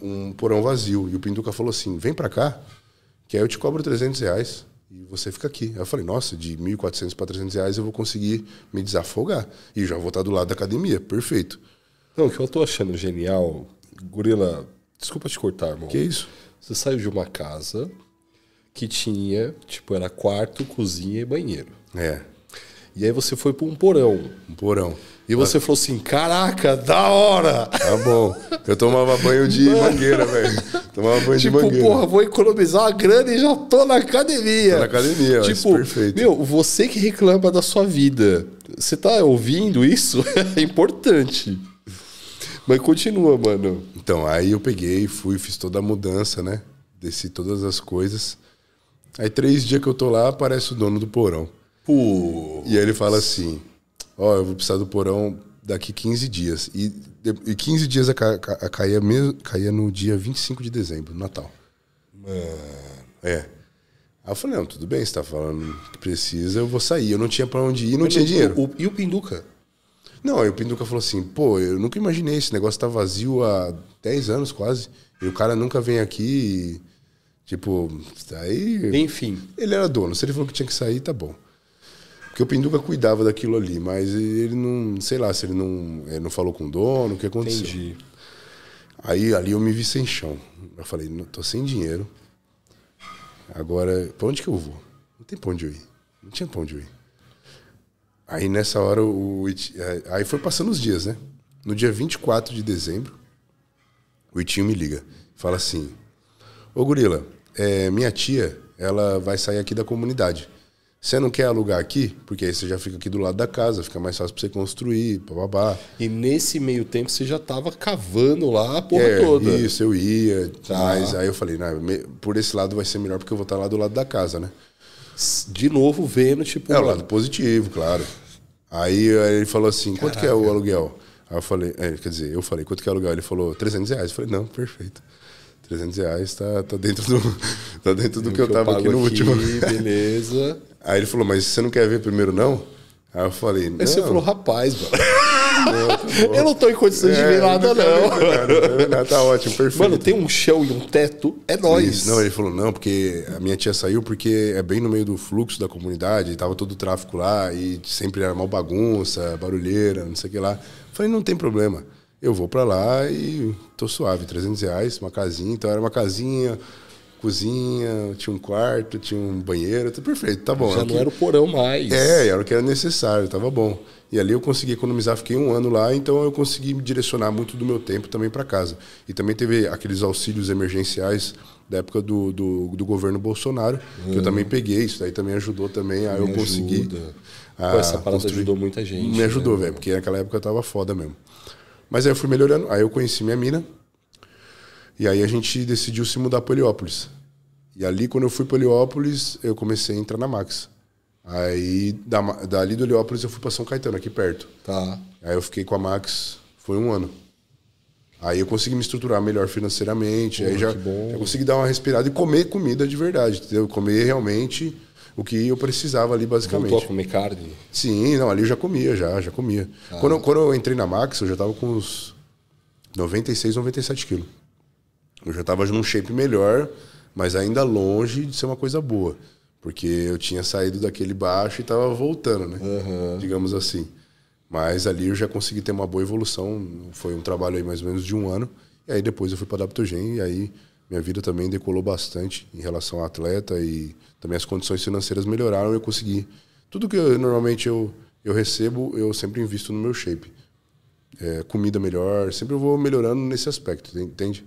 um porão vazio. E o Pinduca falou assim: vem pra cá, que aí eu te cobro 300 reais e você fica aqui. Aí eu falei: nossa, de 1.400 para 300 reais eu vou conseguir me desafogar. E já vou estar do lado da academia. Perfeito. Não, o que eu tô achando genial, Gorila, desculpa te cortar, irmão. Que isso? Você saiu de uma casa que tinha, tipo, era quarto, cozinha e banheiro. É, E aí você foi pra um porão. um porão. E você falou assim: caraca, da hora! Tá bom. Eu tomava banho de mangueira, velho. Tomava banho Tipo, de mangueira. porra, vou economizar uma grana e já tô na academia. Tô na academia, ó, tipo, perfeito. Meu, você que reclama da sua vida, você tá ouvindo isso? é importante. Mas continua, mano. Então, aí eu peguei, fui, fiz toda a mudança, né? Desci todas as coisas. Aí, três dias que eu tô lá, aparece o dono do porão. Pô. E aí ele fala assim: Ó, eu vou precisar do porão daqui 15 dias. E, e 15 dias a, ca- a caía, mesmo, caía no dia 25 de dezembro, Natal. É. Aí eu falei: Não, tudo bem, você tá falando que precisa, eu vou sair. Eu não tinha pra onde ir, não tinha dinheiro. O- e o Pinduca? Não, aí o Pinduca falou assim, pô, eu nunca imaginei, esse negócio tá vazio há 10 anos quase. E o cara nunca vem aqui e, tipo, aí... Enfim. Ele era dono, se ele falou que tinha que sair, tá bom. Porque o Pinduca cuidava daquilo ali, mas ele não, sei lá, se ele não, ele não falou com o dono, o que aconteceu. Entendi. Aí ali eu me vi sem chão. Eu falei, não, tô sem dinheiro. Agora, pra onde que eu vou? Não tem pra onde eu ir. Não tinha pra onde eu ir. Aí nessa hora, o, é, aí foi passando os dias, né? No dia 24 de dezembro, o Itinho me liga. Fala assim, Ô, Gorila, é, minha tia, ela vai sair aqui da comunidade. Você não quer alugar aqui? Porque aí você já fica aqui do lado da casa, fica mais fácil pra você construir, babá. E nesse meio tempo você já tava cavando lá a porra É, toda. Isso, eu ia. Tá. Mas aí eu falei, não, me- por esse lado vai ser melhor porque eu vou estar lá do lado da casa, né? De novo vendo, tipo, É o lado positivo, claro. Aí, ele falou assim, quanto que é o aluguel? Aí eu falei, é, quer dizer, eu falei, quanto que é o aluguel? Ele falou, 300 reais. Eu falei, não, perfeito. 300 reais tá, tá dentro do, tá dentro do que eu tava aqui no último. beleza. Aí ele falou, mas você não quer ver primeiro, não? Aí eu falei, não. Aí você falou, rapaz, mano. eu não tô em condições de É, ver nada, quero não. ver nada, não ver nada, tá ótimo, perfeito. Mano, tem um chão e um teto, é nóis. Isso. Não, ele falou, não, porque a minha tia saiu porque é bem no meio do fluxo da comunidade, tava todo o tráfico lá e sempre era mal bagunça, barulheira, não sei o que lá. Falei, não tem problema. Eu vou pra lá e tô suave, 300 reais, uma casinha. Então era uma casinha, cozinha, tinha um quarto, tinha um banheiro, tudo perfeito, tá bom. Já Aqui- não era o porão mais. é, era o que era necessário, tava bom. E ali eu consegui economizar, fiquei um ano lá, então eu consegui direcionar muito do meu tempo também para casa. E também teve aqueles auxílios emergenciais da época do, do, do governo Bolsonaro, que eu também peguei, isso daí também ajudou também a eu Me conseguir. ajuda. a Pô, essa parada construir. ajudou muita gente. Me ajudou, né? velho, porque naquela época eu tava foda mesmo. Mas aí eu fui melhorando, aí eu conheci minha mina, e aí a gente decidiu se mudar para Heliópolis. E ali, quando eu fui para Heliópolis, eu comecei a entrar na Max. Aí, da, dali do Heliópolis, eu fui para São Caetano, aqui perto. Tá. Aí eu fiquei com a Max, foi um ano. Aí eu consegui me estruturar melhor financeiramente, aí já, já consegui dar uma respirada e comer comida de verdade, entendeu? Comer realmente o que eu precisava ali, basicamente. Voltou a comer carne. Sim, não, ali eu já comia, já, já comia. Quando, eu- quando eu entrei na Max, eu já tava com uns 96, 97 quilos. Eu já tava num shape melhor, mas ainda longe de ser uma coisa boa. Porque eu tinha saído daquele baixo e tava voltando, né? Digamos assim. Mas ali eu já consegui ter uma boa evolução. Foi um trabalho aí mais ou menos de um ano. E aí depois eu fui para Adaptogen e aí minha vida também decolou bastante em relação ao atleta e também as condições financeiras melhoraram e eu consegui. Tudo que eu- normalmente eu, eu recebo, eu sempre invisto no meu shape. É, comida melhor, sempre eu vou melhorando nesse aspecto, entende?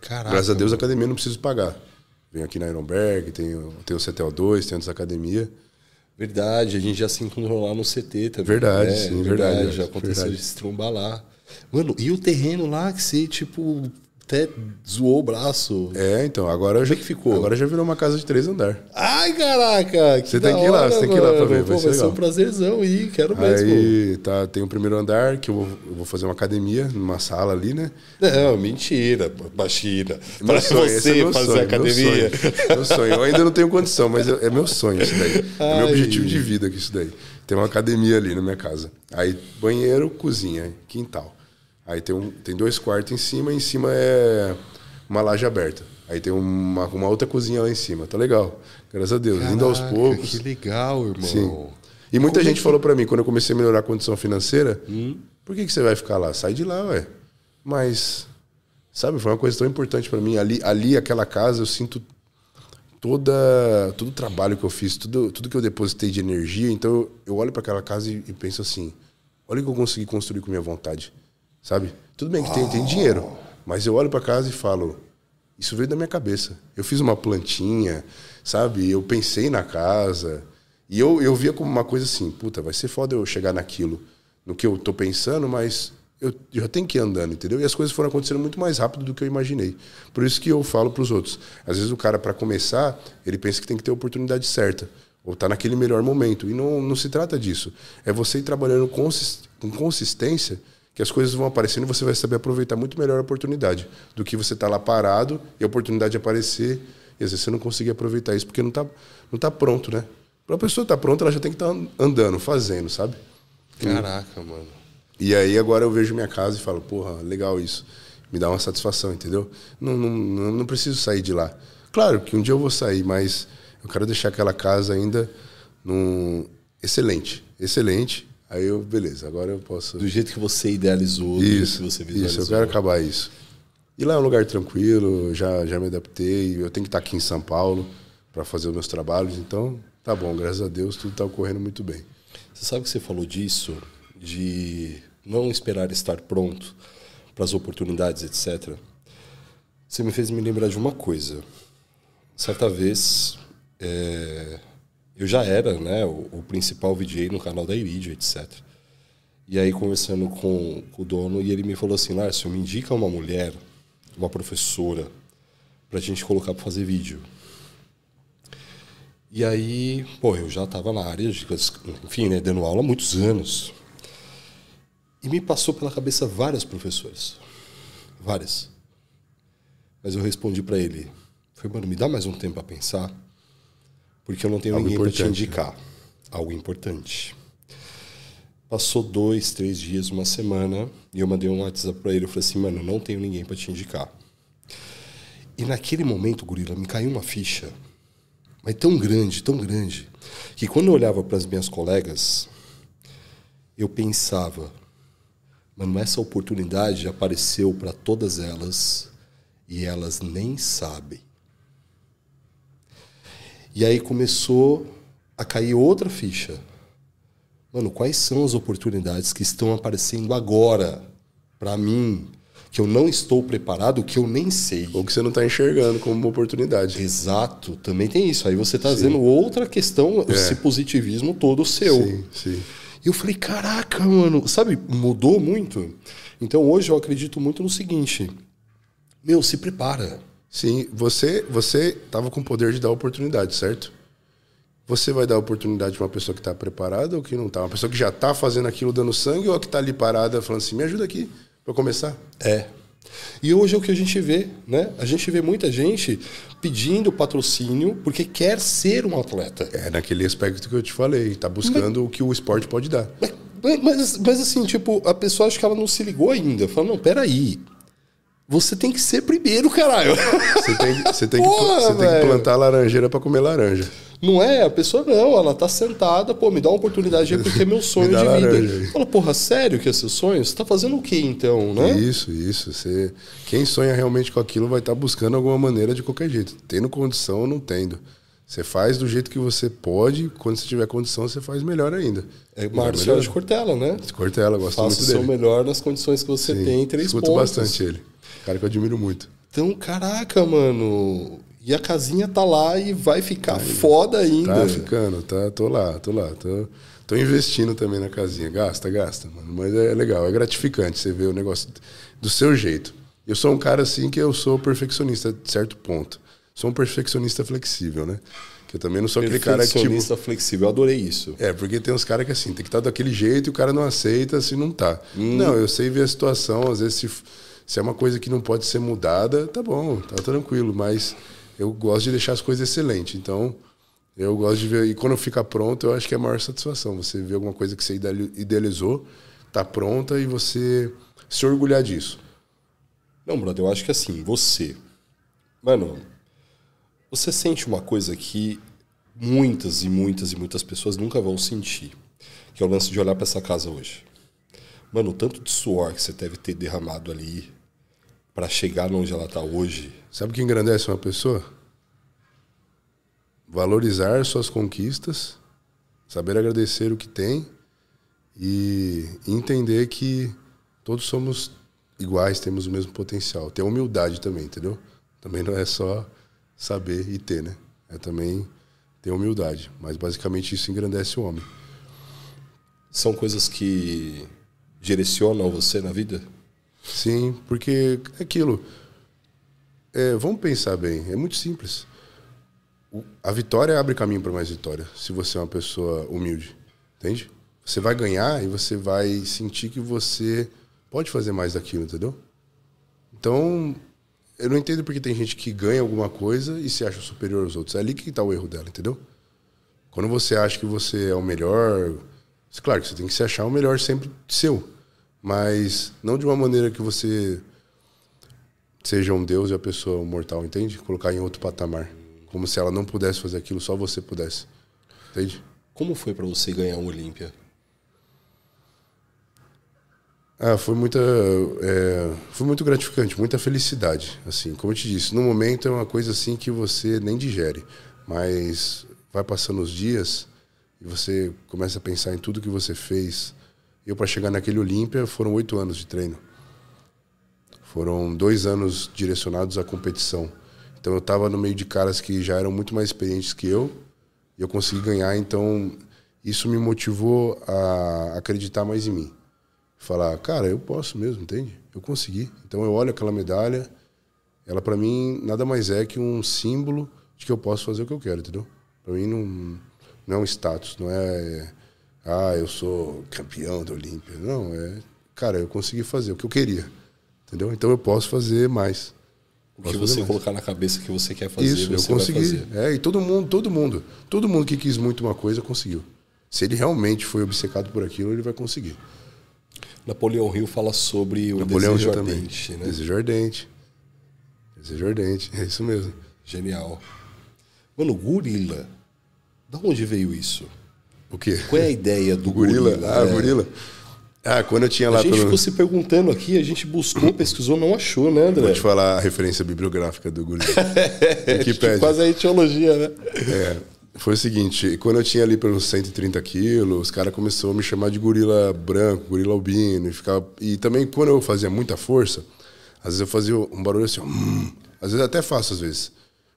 Caraca. Graças a Deus a academia não preciso pagar. Venho aqui na Ironberg, tenho, tenho o CTL2, tenho essa academia. Verdade, a gente já se encontrou lá no CT também. Verdade, né? sim, verdade, Já aconteceu verdade. de se trombar lá. Mano, e o terreno lá que você, tipo, até zoou o braço? É, então, agora já que ficou? Agora já virou uma casa de três andar. Ai, caraca! Você tem que ir lá, hora, você tem que ir lá pra ver, vai Pô, ser vai ser um prazerzão ir, quero mesmo. Aí tá, tem o primeiro andar, que eu vou, eu vou fazer uma academia numa sala ali, né? Não, mentira, baixina. Meu Pra sonho, esse você é meu fazer sonho, academia. Meu sonho, meu sonho. Eu ainda não tenho condição, mas é, é meu sonho isso daí. É meu Ai. objetivo de vida que isso daí. Tem uma academia ali na minha casa. Aí banheiro, cozinha, quintal. Aí tem, um, tem dois quartos em cima, e em cima é uma laje aberta. Aí tem uma, uma outra cozinha lá em cima. Tá legal. Graças a Deus. Indo aos Caraca, poucos. Que legal, irmão. Sim. E muita gente falou pra mim, quando eu comecei a melhorar a condição financeira, Hum? por que, que você vai ficar lá? Sai de lá, ué. Mas, sabe, foi uma coisa tão importante pra mim. Ali, ali, aquela casa, eu sinto toda, todo o trabalho que eu fiz, tudo, tudo que eu depositei de energia. Então, eu, olho pra aquela casa e, e penso assim, olha o que eu consegui construir com minha vontade, sabe? Tudo bem que tem, tem dinheiro, mas eu olho pra casa e falo, isso veio da minha cabeça. Eu fiz uma plantinha, sabe? Eu pensei na casa. E eu, eu via como uma coisa assim, puta, vai ser foda eu chegar naquilo, no que eu tô pensando, mas eu já tenho que ir andando, entendeu? E as coisas foram acontecendo muito mais rápido do que eu imaginei. Por isso que eu falo pros outros. Às vezes o cara, para começar, ele pensa que tem que ter a oportunidade certa. Ou tá naquele melhor momento. E não, não se trata disso. É você ir trabalhando consis- com consistência que as coisas vão aparecendo e você vai saber aproveitar muito melhor a oportunidade do que você tá lá parado e a oportunidade aparecer e às vezes você não conseguir aproveitar isso porque não tá, não tá pronto, né? Para a pessoa estar pronta, ela já tem que estar andando, fazendo, sabe? Caraca, mano. E aí agora eu vejo minha casa e falo, porra, legal isso. Me dá uma satisfação, entendeu? Não, não, não, não preciso sair de lá. Claro que um dia eu vou sair, mas eu quero deixar aquela casa ainda num... excelente. Excelente. Aí eu, beleza, agora eu posso. Do jeito que você idealizou, do Isso, jeito que você isso, visualizou. eu quero acabar isso. E lá é um lugar tranquilo, já, já me adaptei. Eu tenho que estar aqui em São Paulo para fazer os meus trabalhos, então tá bom, graças a Deus tudo está ocorrendo muito bem. Você sabe que você falou disso, de não esperar estar pronto para as oportunidades, etc. Você me fez me lembrar de uma coisa. Certa vez, é, eu já era né, o, o, principal VJ no canal da Iridio, etc. E aí, conversando com, com, o dono, e ele me falou assim: Lárcio, me indica uma mulher, uma professora, para a gente colocar para fazer vídeo. E aí, pô, eu já estava na área, de, enfim, né, dando aula há muitos anos. E me passou pela cabeça várias professoras. Várias. Mas eu respondi para ele: foi, mano, me dá mais um tempo para pensar, porque eu não tenho Algo ninguém para te indicar. Né? Algo importante. Passou dois, três dias, uma semana, e eu mandei um WhatsApp para ele. Eu falei assim, mano, não tenho ninguém para te indicar. E naquele momento, Gorila, me caiu uma ficha mas tão grande, tão grande, que quando eu olhava para as minhas colegas, eu pensava, mano, essa oportunidade apareceu para todas elas e elas nem sabem. E aí começou a cair outra ficha. Mano, quais são as oportunidades que estão aparecendo agora para mim, que eu não estou preparado, que eu nem sei. Ou que você não está enxergando como uma oportunidade. Exato, também tem isso. Aí você está fazendo outra questão, é. esse positivismo todo seu. Sim, sim. E eu falei, caraca, mano, sabe, mudou muito. Então hoje eu acredito muito no seguinte: meu, se prepara. Sim, você você estava com o poder de dar oportunidade, certo? Você vai dar oportunidade para uma pessoa que está preparada ou que não está? Uma pessoa que já está fazendo aquilo dando sangue ou que está ali parada falando assim, me ajuda aqui para começar? É. E hoje é o que a gente vê, né? A gente vê muita gente pedindo patrocínio porque quer ser um atleta. É naquele aspecto que eu te falei, tá buscando mas, o que o esporte pode dar. Mas, mas, mas, assim, tipo, a pessoa acha que ela não se ligou ainda. Fala, não, peraí. Você tem que ser primeiro, caralho. Você tem, você tem, Porra, que, você tem que plantar laranjeira para comer laranja. Não é? A pessoa não, ela tá sentada, pô, me dá uma oportunidade aí porque é meu sonho de vida. Fala, porra, sério que é seu sonho? Você tá fazendo o quê então, né? Isso, isso. Você, quem sonha realmente com aquilo vai estar tá buscando alguma maneira de qualquer jeito. Tendo condição ou não tendo. Você faz do jeito que você pode, quando você tiver condição, você faz melhor ainda. É Márcio de Cortella, né? De Cortella, gosto Faça muito dele. Faça o seu melhor nas condições que você Sim, tem, três escuto pontos. bastante ele. Cara que eu admiro muito. Então, caraca, mano. E a casinha tá lá e vai ficar tá foda ainda. Tá ficando, tá, tô lá, tô lá. Tô, tô investindo também na casinha. Gasta, gasta, mano. Mas é legal, é gratificante você ver o negócio do seu jeito. Eu sou um cara assim que eu sou perfeccionista de certo ponto. Sou um perfeccionista flexível, né? Que eu também não sou aquele cara que. Perfeccionista tipo... flexível, eu adorei isso. É, porque tem uns caras que assim, tem que estar tá daquele jeito e o cara não aceita se não tá. Hum. Não, eu sei ver a situação, às vezes se, se é uma coisa que não pode ser mudada, tá bom, tá tranquilo, mas eu gosto de deixar as coisas excelentes. Então, eu gosto de ver. E quando fica pronto, eu acho que é a maior satisfação. Você ver alguma coisa que você idealizou, tá pronta e você se orgulhar disso. Não, brother, eu acho que assim, você. Mano, você sente uma coisa que muitas e muitas e muitas pessoas nunca vão sentir. Que é o lance de olhar para essa casa hoje. Mano, o tanto de suor que você deve ter derramado ali para chegar onde ela está hoje. Sabe o que engrandece uma pessoa? Valorizar suas conquistas, saber agradecer o que tem e entender que todos somos iguais, temos o mesmo potencial. Ter humildade também, entendeu? Também não é só saber e ter, né? É também ter humildade. Mas basicamente isso engrandece o homem. São coisas que direcionam você na vida? Sim, porque é aquilo. É, vamos pensar bem, é muito simples. A vitória abre caminho para mais vitória, se você é uma pessoa humilde, entende? Você vai ganhar e você vai sentir que você pode fazer mais daquilo, entendeu? Então, eu não entendo porque tem gente que ganha alguma coisa e se acha superior aos outros. É ali que está o erro dela, entendeu? Quando você acha que você é o melhor, claro que você tem que se achar o melhor sempre seu mas não de uma maneira que você seja um deus e a pessoa um mortal, entende? Colocar em outro patamar, como se ela não pudesse fazer aquilo, só você pudesse, entende? Como foi para você ganhar um Olímpia? Ah, foi muita, é, foi muito gratificante, muita felicidade, assim, como eu te disse, no momento é uma coisa assim que você nem digere, mas vai passando os dias e você começa a pensar em tudo que você fez, eu, para chegar naquele Olímpia, foram oito anos de treino. Foram dois anos direcionados à competição. Então eu estava no meio de caras que já eram muito mais experientes que eu e eu consegui ganhar. Então isso me motivou a acreditar mais em mim. Falar, cara, eu posso mesmo, entende? Eu consegui. Então eu olho aquela medalha, ela para mim nada mais é que um símbolo de que eu posso fazer o que eu quero, entendeu? Para mim não, não é um status, não é, ah, eu sou campeão da Olímpia. Não, é, cara, eu consegui fazer o que eu queria, entendeu? Então eu posso fazer mais. O que você colocar na cabeça que você quer fazer, Isso, eu consegui. É, e todo mundo, todo mundo, todo mundo que quis muito uma coisa conseguiu. Se ele realmente foi obcecado por aquilo, ele vai conseguir. Napoleão Hill fala sobre o Napoleão desejo Hill ardente, também. né? Desejo ardente. Desejo ardente, é isso mesmo. Genial. Mano, gorila. Da onde veio isso? O quê? Qual é a ideia do gorila? gorila? Ah, é. gorila. Ah, quando eu tinha lá. A gente pelo... ficou se perguntando aqui, a gente buscou, pesquisou, não achou, né, André? Vou te falar a referência bibliográfica do gorila. é, quase a etiologia, né? É. Foi o seguinte, quando eu tinha ali pelos 130 quilos, os caras começaram a me chamar de gorila branco, gorila albino. E, ficava... e também quando eu fazia muita força, às vezes eu fazia um barulho assim, ó, hum, às vezes até faço, às vezes.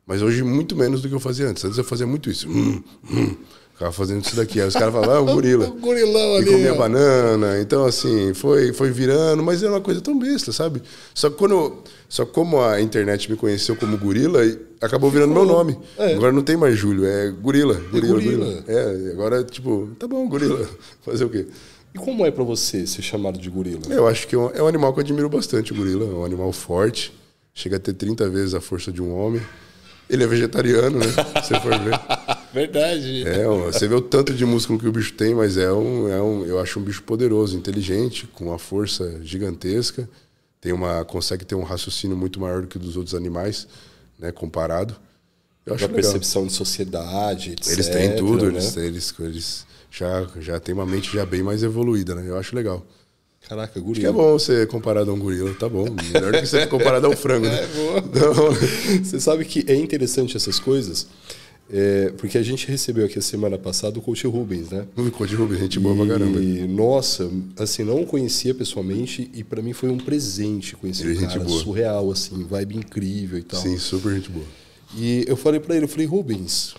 Mas hoje muito menos do que eu fazia antes. Às vezes eu fazia muito isso. Hum, hum. Ficava fazendo isso daqui. Aí os caras falavam, ah, um gorila. o gorilão ali. E comia banana. Então, assim, foi, foi virando, mas era uma coisa tão besta, sabe? Só que quando. Só como a internet me conheceu como gorila, acabou virando meu nome. É. Agora não tem mais Júlio, é gorila. Gorila, é gorila. gorila. É, agora, tipo, tá bom, gorila. Fazer o quê? E como é para você ser chamado de gorila? Eu acho que é, é um animal que eu admiro bastante, o gorila. É um animal forte. Chega a ter 30 vezes a força de um homem. Ele é vegetariano, né? Se você for ver. Verdade. É, você vê o tanto de músculo que o bicho tem, mas é um, é um, eu acho um bicho poderoso, inteligente, com uma força gigantesca. Tem uma, consegue ter um raciocínio muito maior do que dos outros animais, né? Comparado. Eu acho percepção de sociedade, etc. Eles têm tudo, né? eles, eles, eles já, já têm uma mente já bem mais evoluída, né? Eu acho legal. Caraca, gorila. Acho que é bom ser comparado a um gorila, tá bom. Melhor do que ser comparado a um frango, né? É, boa. Você sabe que é interessante essas coisas, é, porque a gente recebeu aqui a semana passada o Coach Rubens, né? O Coach Rubens, gente boa pra caramba. E, nossa, assim, não o conhecia pessoalmente e para mim foi um presente conhecer ele, é um cara boa. surreal, assim, vibe incrível e tal. Sim, super gente boa. E eu falei para ele, eu falei, Rubens,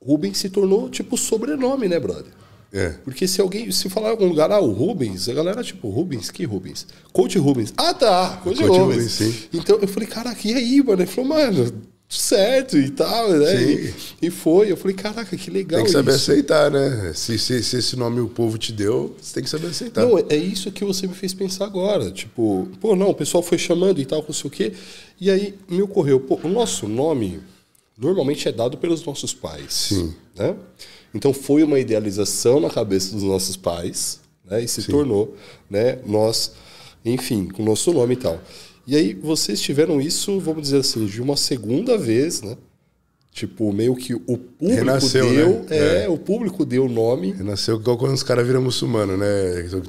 Rubens se tornou tipo sobrenome, né, brother? É. Porque se alguém, se falar em algum lugar, ah, o Rubens, a galera, tipo, Rubens, que Rubens? Coach Rubens. Ah, tá, Coach, Coach Rubens. Rubens sim. Então eu falei, caraca, e aí, mano? Ele falou, mano, certo e tal, né? E, e, foi. Eu falei, caraca, que legal. Tem que saber isso. aceitar, né? Se, se, se, esse nome o povo te deu, você tem que saber aceitar. Não, é isso que você me fez pensar agora. Tipo, pô, não, o pessoal foi chamando e tal, não sei o quê. E aí me ocorreu, pô, o nosso nome normalmente é dado pelos nossos pais. Sim. Né? Então foi uma idealização na cabeça dos nossos pais, né? E se Sim. tornou, né? Nós, enfim, com o nosso nome e tal. E aí vocês tiveram isso, vamos dizer assim, de uma segunda vez, né? Tipo, meio que o público Renasceu, deu. Né? É, é, o público deu o nome. Renasceu igual quando os caras viram muçulmano, né?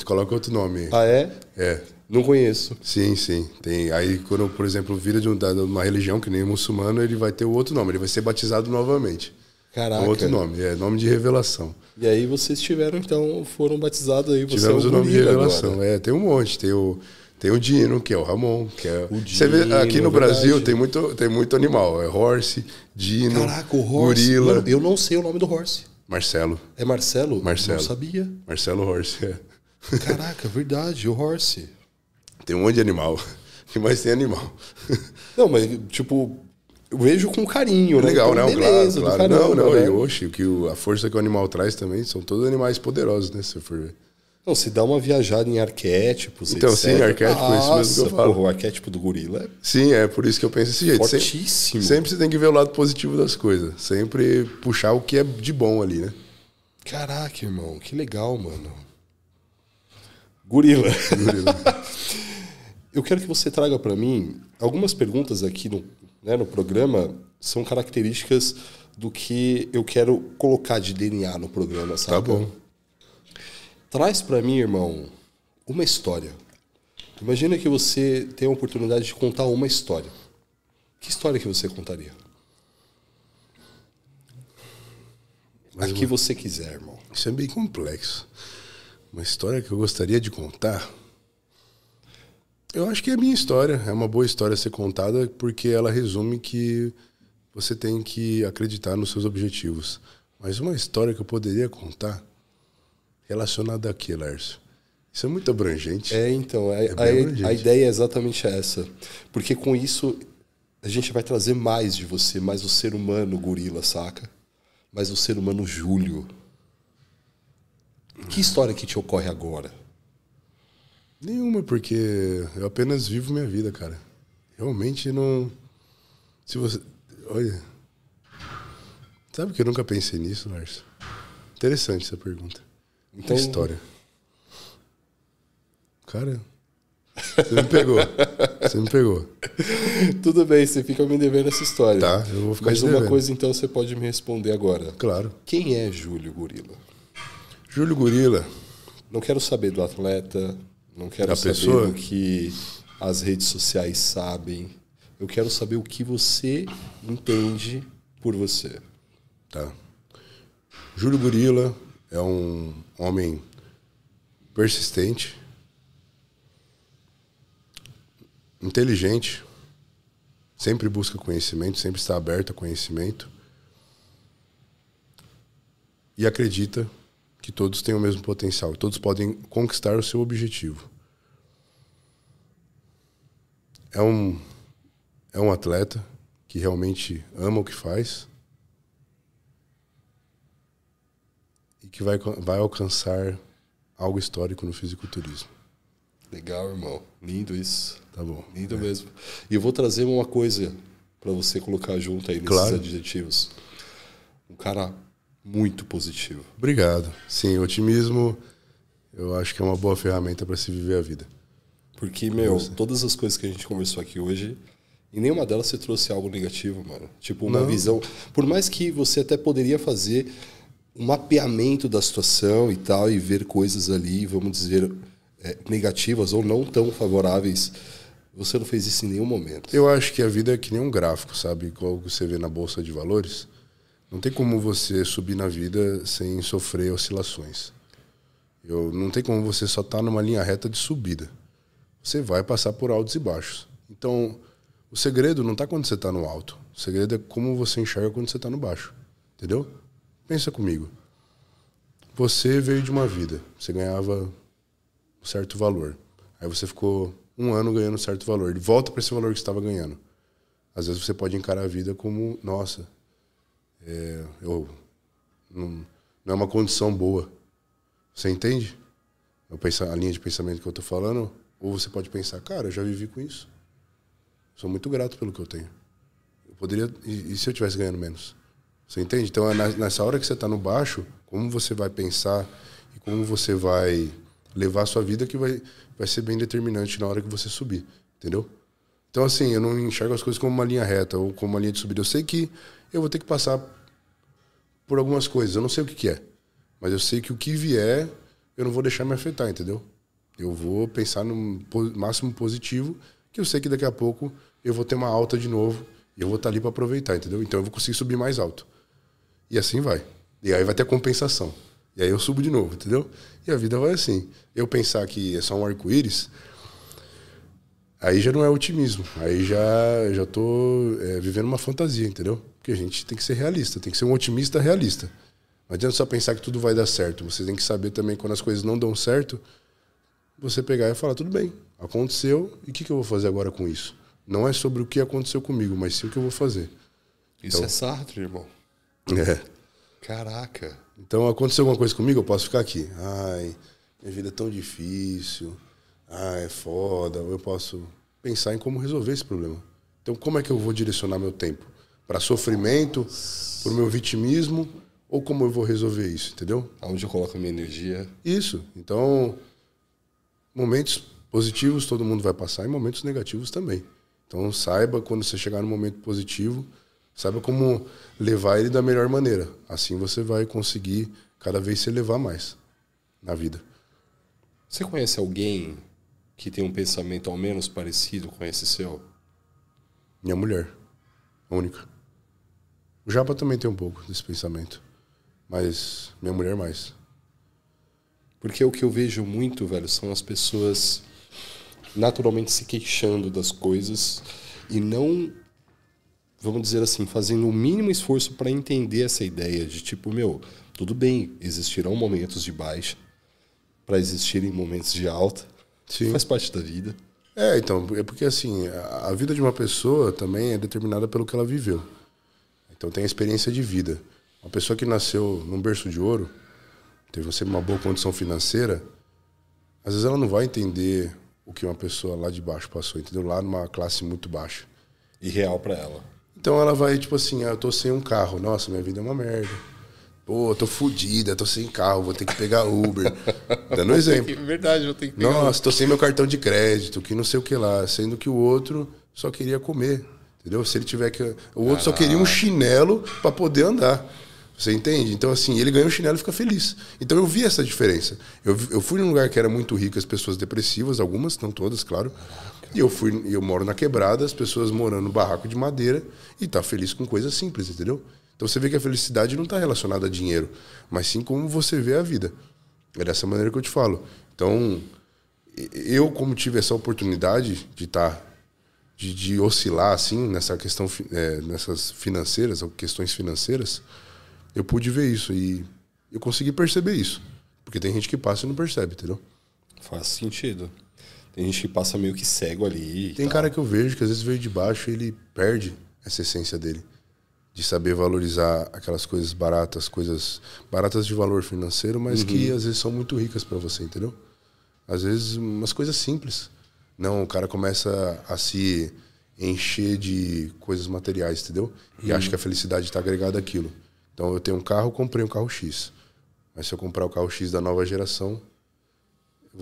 Coloca outro nome. Ah, é? É. Não conheço. Sim, sim. Tem. Aí, quando, por exemplo, vira de uma religião que nem o muçulmano, ele vai ter o outro nome, ele vai ser batizado novamente. Caraca. É outro nome, é nome de revelação. E aí vocês tiveram, então, foram batizados aí. Você Tivemos é o, o nome de revelação. Agora. É, tem um monte. Tem o, tem o Dino, que é o Ramon. Que é... O Dino, vê, aqui no Brasil tem muito, tem muito animal. É Horse, Dino, Caraca, o Horse. Gorila. Mano, eu não sei o nome do Horse. Marcelo. É Marcelo? Marcelo. Não sabia. Marcelo Horse, é. Caraca, verdade, o Horse. Tem um monte de animal. O que mais tem animal? Não, mas, tipo, eu vejo com carinho, né? Legal, então, né? Beleza, claro, claro. Caramba, não, não, né? e oxe, que o, a força que o animal traz também são todos animais poderosos, né? Se for ver. Não, se dá uma viajada em arquétipos, Então, etc. sim, arquétipo, Nossa, isso mesmo que eu falo. Porra, o arquétipo do gorila é... Sim, é por isso que eu penso desse jeito. Fortíssimo. Sempre, sempre você tem que ver o lado positivo das coisas. Sempre puxar o que é de bom ali, né? Caraca, irmão, que legal, mano. Gorila. Gorila. eu quero que você traga para mim algumas perguntas aqui no, né, no programa são características do que eu quero colocar de DNA no programa, sabe? Tá bom. Traz para mim, irmão, uma história. Imagina que você tem a oportunidade de contar uma história. Que história que você contaria? Mas a que você quiser, irmão. Isso é bem complexo. Uma história que eu gostaria de contar. Eu acho que é a minha história. É uma boa história a ser contada porque ela resume que você tem que acreditar nos seus objetivos. Mas uma história que eu poderia contar relacionada a quê, Lércio? Isso é muito abrangente. É, então, a, É bem a- a ideia é exatamente essa. Porque com isso a gente vai trazer mais de você, mais o ser humano gorila, saca? Mais o ser humano Júlio. Que história que te ocorre agora? Nenhuma, porque eu apenas vivo minha vida, cara. Realmente não. Se você. Olha. Sabe que eu nunca pensei nisso, Lárcio? Interessante essa pergunta. Então- Então... história. Cara. Você me pegou. Você me pegou. Tudo bem, você fica me devendo essa história. Tá, eu vou ficar Mas uma devendo. coisa então você pode me responder agora. Claro. Quem é Júlio Gorila? Júlio Gorila. Não quero saber do atleta, não quero Da saber pessoa? do que as redes sociais sabem. Eu quero saber o que você entende por você. Tá. Júlio Gorila é um homem persistente, inteligente, sempre busca conhecimento, sempre está aberto a conhecimento e acredita que todos têm o mesmo potencial, todos podem conquistar o seu objetivo. É um é um atleta que realmente ama o que faz e que vai, vai alcançar algo histórico no fisiculturismo. Legal, irmão. Lindo isso. Tá bom. Lindo mesmo. E eu vou trazer uma coisa para você colocar junto aí nesses Claro. adjetivos. Um cara muito positivo. Obrigado. Sim, otimismo eu acho que é uma boa ferramenta para se viver a vida. Porque, meu, todas as coisas que a gente conversou aqui hoje, em nenhuma delas você trouxe algo negativo, mano. Tipo, uma Não. visão. Por mais que você até poderia fazer um mapeamento da situação e tal, e ver coisas ali, vamos dizer, é, negativas ou não tão favoráveis, você não fez isso em nenhum momento. Eu acho que a vida é que nem um gráfico, sabe? Igual você vê na bolsa de valores. Não tem como você subir na vida sem sofrer oscilações. Eu, não tem como você só estar numa linha reta de subida. Você vai passar por altos e baixos. Então, o segredo não está quando você está no alto. O segredo é como você enxerga quando você está no baixo. Entendeu? Pensa comigo. Você veio de uma vida. Você ganhava um certo valor. Aí você ficou um ano ganhando um certo valor. Ele volta para esse valor que estava ganhando. Às vezes você pode encarar a vida como, nossa, é, eu não, não é uma condição boa. Você entende? Eu penso, a linha de pensamento que eu estou falando? Ou você pode pensar, cara, eu já vivi com isso. Sou muito grato pelo que eu tenho. Eu poderia. E, e se eu estivesse ganhando menos? Você entende? Então, é nessa hora que você está no baixo, como você vai pensar e como você vai levar a sua vida que vai, vai ser bem determinante na hora que você subir. Entendeu? Então, assim, eu não enxergo as coisas como uma linha reta ou como uma linha de subida. Eu sei que eu vou ter que passar por algumas coisas. Eu não sei o que, que é. Mas eu sei que o que vier, eu não vou deixar me afetar, entendeu? Eu vou pensar no máximo positivo, que eu sei que daqui a pouco eu vou ter uma alta de novo e eu vou estar ali para aproveitar, entendeu? Então eu vou conseguir subir mais alto. E assim vai. E aí vai ter compensação. E aí eu subo de novo, entendeu? E a vida vai assim. Eu pensar que é só um arco-íris, aí já não é otimismo. Aí já já tô é, vivendo uma fantasia, entendeu? Porque a gente tem que ser realista, tem que ser um otimista realista. Não adianta só pensar que tudo vai dar certo. Você tem que saber também quando as coisas não dão certo, você pegar e falar, tudo bem, aconteceu, e o que, que eu vou fazer agora com isso? Não é sobre o que aconteceu comigo, mas sim o que eu vou fazer. Isso é Sartre, irmão. É. Caraca. Então, aconteceu alguma coisa comigo, eu posso ficar aqui. Ai, minha vida é tão difícil. Ai, é foda. Eu posso pensar em como resolver esse problema. Então, como é que eu vou direcionar meu tempo? Para sofrimento, para o meu vitimismo, ou como eu vou resolver isso, entendeu? Aonde eu coloco a minha energia? Isso. Então, momentos positivos todo mundo vai passar e momentos negativos também. Então, saiba quando você chegar no momento positivo, saiba como levar ele da melhor maneira. Assim você vai conseguir cada vez se elevar mais na vida. Você conhece alguém que tem um pensamento ao menos parecido com esse seu? Minha mulher, a única. O Japa também tem um pouco desse pensamento, mas minha mulher mais. Porque o que eu vejo muito, velho, são as pessoas naturalmente se queixando das coisas e não, vamos dizer assim, fazendo o mínimo esforço para entender essa ideia de tipo, meu, tudo bem, existirão momentos de baixa para existirem momentos de alta. Sim. Faz parte da vida. É, então, é porque assim, a, vida de uma pessoa também é determinada pelo que ela viveu. Então tem a experiência de vida. Uma pessoa que nasceu num berço de ouro, teve sempre uma boa condição financeira, às vezes ela não vai entender o que uma pessoa lá de baixo passou, entendeu? Lá numa classe muito baixa. E real para ela. Então ela vai, tipo assim, ah, eu tô sem um carro, nossa, minha vida é uma merda. Pô, eu tô fodida, tô sem carro, vou ter que pegar Uber. Dando um exemplo. Verdade, eu tenho que pegar Nossa, tô sem meu cartão de crédito, que não sei o que lá. Sendo que o outro só queria comer. Entendeu? Se ele tiver que. O outro só queria um chinelo para poder andar. Você entende? Então, assim, ele ganha um chinelo e fica feliz. Então, eu vi essa diferença. Eu, eu fui num lugar que era muito rico, as pessoas depressivas, algumas, não todas, claro. E eu fui, eu moro na quebrada, as pessoas morando no barraco de madeira e tá feliz com coisas simples, entendeu? Então você vê que a felicidade não está relacionada a dinheiro, mas sim como você vê a vida. É dessa maneira que eu te falo. Então, eu, como tive essa oportunidade de estar. Tá, de, de, oscilar assim nessa questão é, nessas financeiras questões financeiras eu pude ver isso e eu consegui perceber isso porque tem gente que passa e não percebe entendeu faz sentido tem gente que passa meio que cego ali tem cara que eu vejo que às vezes veio de baixo e ele perde essa essência dele de saber valorizar aquelas coisas baratas, coisas baratas de valor financeiro, mas uhum. que às vezes são muito ricas para você, entendeu? Às vezes umas coisas simples. Não, o cara começa a se encher de coisas materiais, entendeu? E uhum. acha que a felicidade está agregada àquilo. Então eu tenho um carro, comprei um carro X. Mas se eu comprar o carro X da nova geração,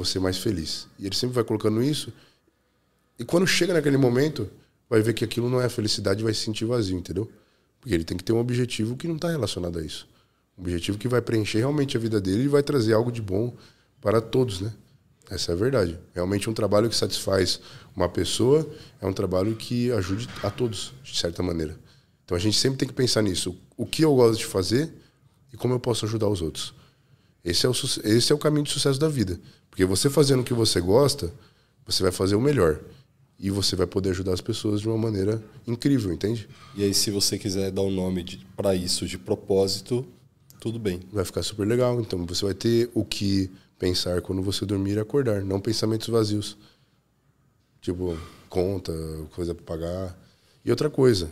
ser mais feliz. E ele sempre vai colocando isso. E quando chega naquele momento, vai ver que aquilo não é felicidade e vai se sentir vazio, entendeu? Porque ele tem que ter um objetivo que não está relacionado a isso. Um objetivo que vai preencher realmente a vida dele e vai trazer algo de bom para todos, né? Essa é a verdade. Realmente um trabalho que satisfaz uma pessoa é um trabalho que ajude a todos, de certa maneira. Então a gente sempre tem que pensar nisso. O que eu gosto de fazer e como eu posso ajudar os outros. Esse é o, esse é o caminho de sucesso da vida. Porque você fazendo o que você gosta, você vai fazer o melhor e você vai poder ajudar as pessoas de uma maneira incrível, entende? E aí, se você quiser dar um nome para isso de propósito, tudo bem. Vai ficar super legal. Então, você vai ter o que pensar quando você dormir e acordar, não pensamentos vazios. Tipo, conta, coisa para pagar. E outra coisa,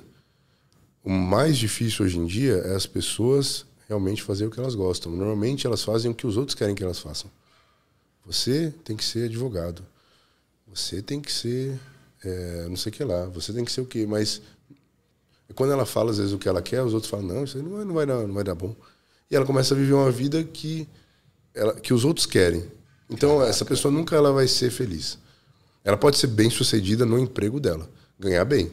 o mais difícil hoje em dia é as pessoas realmente fazer o que elas gostam. Normalmente elas fazem o que os outros querem que elas façam. Você tem que ser advogado. Você tem que ser é, não sei o que lá, você tem que ser o quê? Mas quando ela fala às vezes o que ela quer, os outros falam, não, isso aí não vai, não vai, dar, não vai dar bom. E ela começa a viver uma vida que, ela, que os outros querem. Então Caraca. essa pessoa nunca ela vai ser feliz. Ela pode ser bem sucedida no emprego dela, ganhar bem.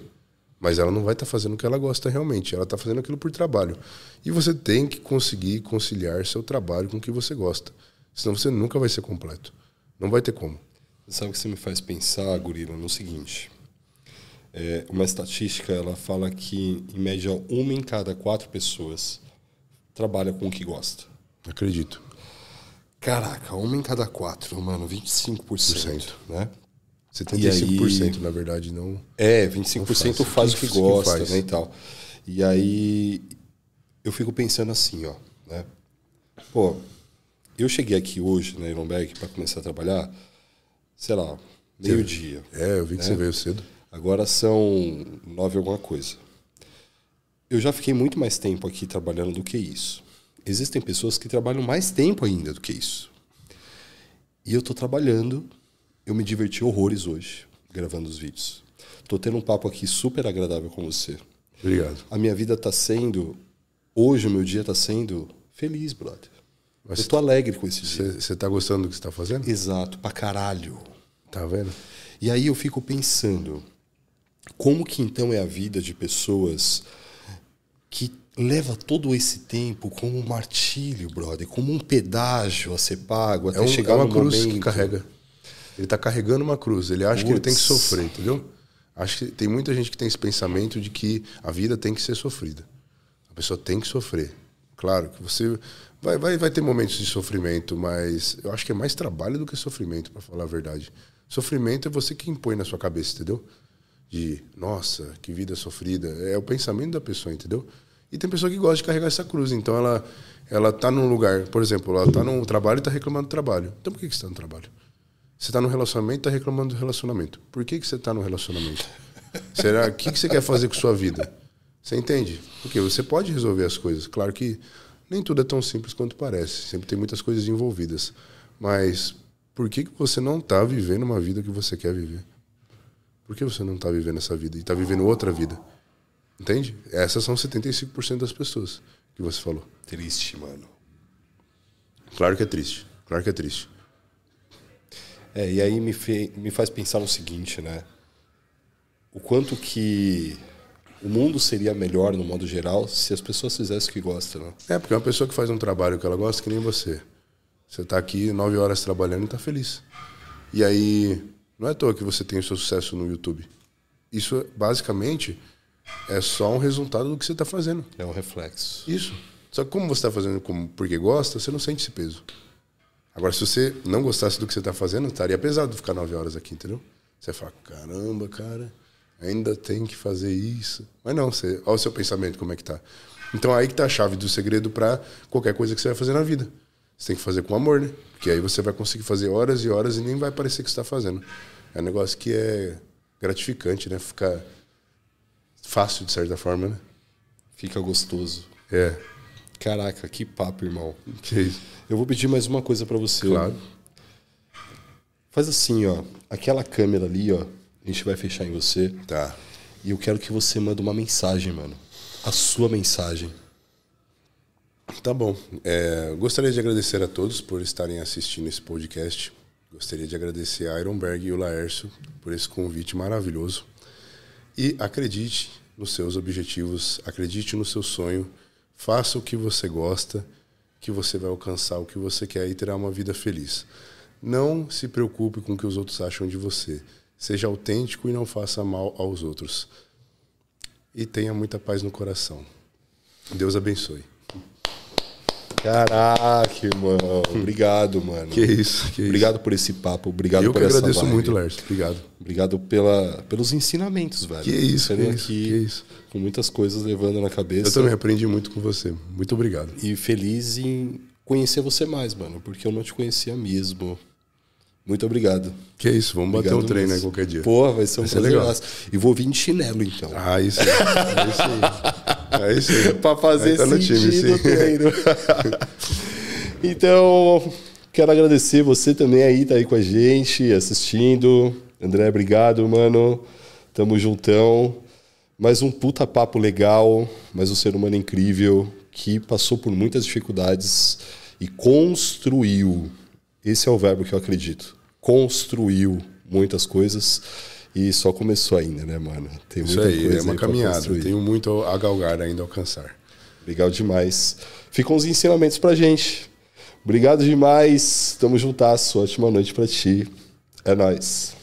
Mas ela não vai estar tá fazendo o que ela gosta realmente. Ela está fazendo aquilo por trabalho. E você tem que conseguir conciliar seu trabalho com o que você gosta. Senão você nunca vai ser completo. Não vai ter como. Sabe o que você me faz pensar, Gorila, no seguinte. É, uma estatística, ela fala que, em média, uma em cada quatro pessoas trabalha com o que gosta. Acredito. Caraca, uma em cada quatro, mano, 25%, Por cento. né? 75%, aí, na verdade, não. É, 25% não faz, faz o que, que gosta, faz. né, e tal. E aí eu fico pensando assim, ó, né? Pô, eu cheguei aqui hoje na Ironberg para começar a trabalhar sei lá, meio-dia. É, eu vi que né? você veio cedo. Agora são nove alguma coisa. Eu já fiquei muito mais tempo aqui trabalhando do que isso. Existem pessoas que trabalham mais tempo ainda do que isso. E eu estou trabalhando, eu me diverti horrores hoje, gravando os vídeos. Estou tendo um papo aqui super agradável com você. Obrigado. A minha vida está sendo, hoje o meu dia está sendo feliz, brother. Mas eu tô alegre com esse dia. Você tá gostando do que você tá fazendo? Exato, pra caralho. Tá vendo? E aí eu fico pensando, como que então é a vida de pessoas que leva todo esse tempo como um martírio, brother, como um pedágio a ser pago até é um, chegar é uma cruz momento. que carrega. Ele está carregando uma cruz. Ele acha Puts. que ele tem que sofrer, entendeu? Acho que tem muita gente que tem esse pensamento de que a vida tem que ser sofrida. A pessoa tem que sofrer Claro que você vai, vai, vai ter momentos de sofrimento, mas eu acho que é mais trabalho do que sofrimento, para falar a verdade. Sofrimento é você que impõe na sua cabeça, entendeu? De, nossa, que vida sofrida. É o pensamento da pessoa, entendeu? E tem pessoa que gosta de carregar essa cruz. Então ela ela tá num lugar, por exemplo, ela tá num trabalho e tá reclamando do trabalho. Então por que, que você tá no trabalho? Você tá no relacionamento e tá reclamando do relacionamento. Por que, que você tá no relacionamento? Será o que, que você quer fazer com sua vida? Você entende? Porque você pode resolver as coisas. Claro que nem tudo é tão simples quanto parece. Sempre tem muitas coisas envolvidas. Mas por que, que você não está vivendo uma vida que você quer viver? Por que você não está vivendo essa vida e está vivendo outra vida? Entende? Essas são 75% das pessoas que você falou. Triste, mano. Claro que é triste. Claro que é triste. É, e aí me, fe... me faz pensar no seguinte, né? O quanto que o mundo seria melhor, no modo geral, se as pessoas fizessem o que gostam, né? É, porque uma pessoa que faz um trabalho que ela gosta, que nem você. Você está aqui nove horas trabalhando e está feliz. E aí, não é à toa que você tem o seu sucesso no YouTube. Isso, basicamente, é só um resultado do que você está fazendo. É um reflexo. Isso. Só que como você está fazendo como, porque gosta, você não sente esse peso. Agora, se você não gostasse do que você está fazendo, estaria pesado ficar nove horas aqui, entendeu? Você fala, caramba, cara, ainda tem que fazer isso. Mas não, você, olha o seu pensamento, como é que tá. Então aí que tá a chave do segredo para qualquer coisa que você vai fazer na vida. Você tem que fazer com amor, né? Porque aí você vai conseguir fazer horas e horas e nem vai parecer que está fazendo. É um negócio que é gratificante, né? Fica fácil de certa forma, né? Fica gostoso. É. Caraca, que papo, irmão. Que isso. Eu vou pedir mais uma coisa para você. Claro. Faz assim, ó. Aquela câmera ali, ó. A gente vai fechar em você. Tá. E eu quero que você mande uma mensagem, mano. A sua mensagem. Tá bom. É, gostaria de agradecer a todos por estarem assistindo esse podcast. Gostaria de agradecer a Ironberg e o Laércio por esse convite maravilhoso. E acredite nos seus objetivos, acredite no seu sonho, faça o que você gosta, que você vai alcançar o que você quer e terá uma vida feliz. Não se preocupe com o que os outros acham de você. Seja autêntico e não faça mal aos outros. E tenha muita paz no coração. Deus abençoe. Caraca, irmão. Obrigado, mano. Que isso, que isso. Obrigado por esse papo. Obrigado Eu por que essa agradeço vibe. muito, Lércio. Obrigado. Obrigado pela, pelos ensinamentos, velho. Que isso, Você que isso, aqui que isso. Com muitas coisas levando na cabeça. Eu também aprendi muito com você. Muito obrigado. E feliz em conhecer você mais, mano. Porque eu não te conhecia mesmo. Muito obrigado. Que isso, vamos bater Obrigado um treino mesmo. qualquer dia. Porra, vai ser um Vai ser legal. E vou vir de chinelo, então. Ah, isso aí. É isso aí. É isso aí. pra fazer Aí tá sentido time, o treino. então, quero agradecer você também aí, tá aí com a gente, assistindo. André, obrigado, mano. Tamo juntão. Mais um puta papo legal, mais um ser humano incrível que passou por muitas dificuldades e construiu. Esse é o verbo que eu acredito. Construiu muitas coisas e só começou ainda, né, mano? Tem Isso muita aí, coisa é uma caminhada. construir. Tenho muito a galgar ainda a alcançar. Legal demais. Ficam os ensinamentos pra gente. Obrigado demais. Tamo juntasso. Ótima noite pra ti. É nóis.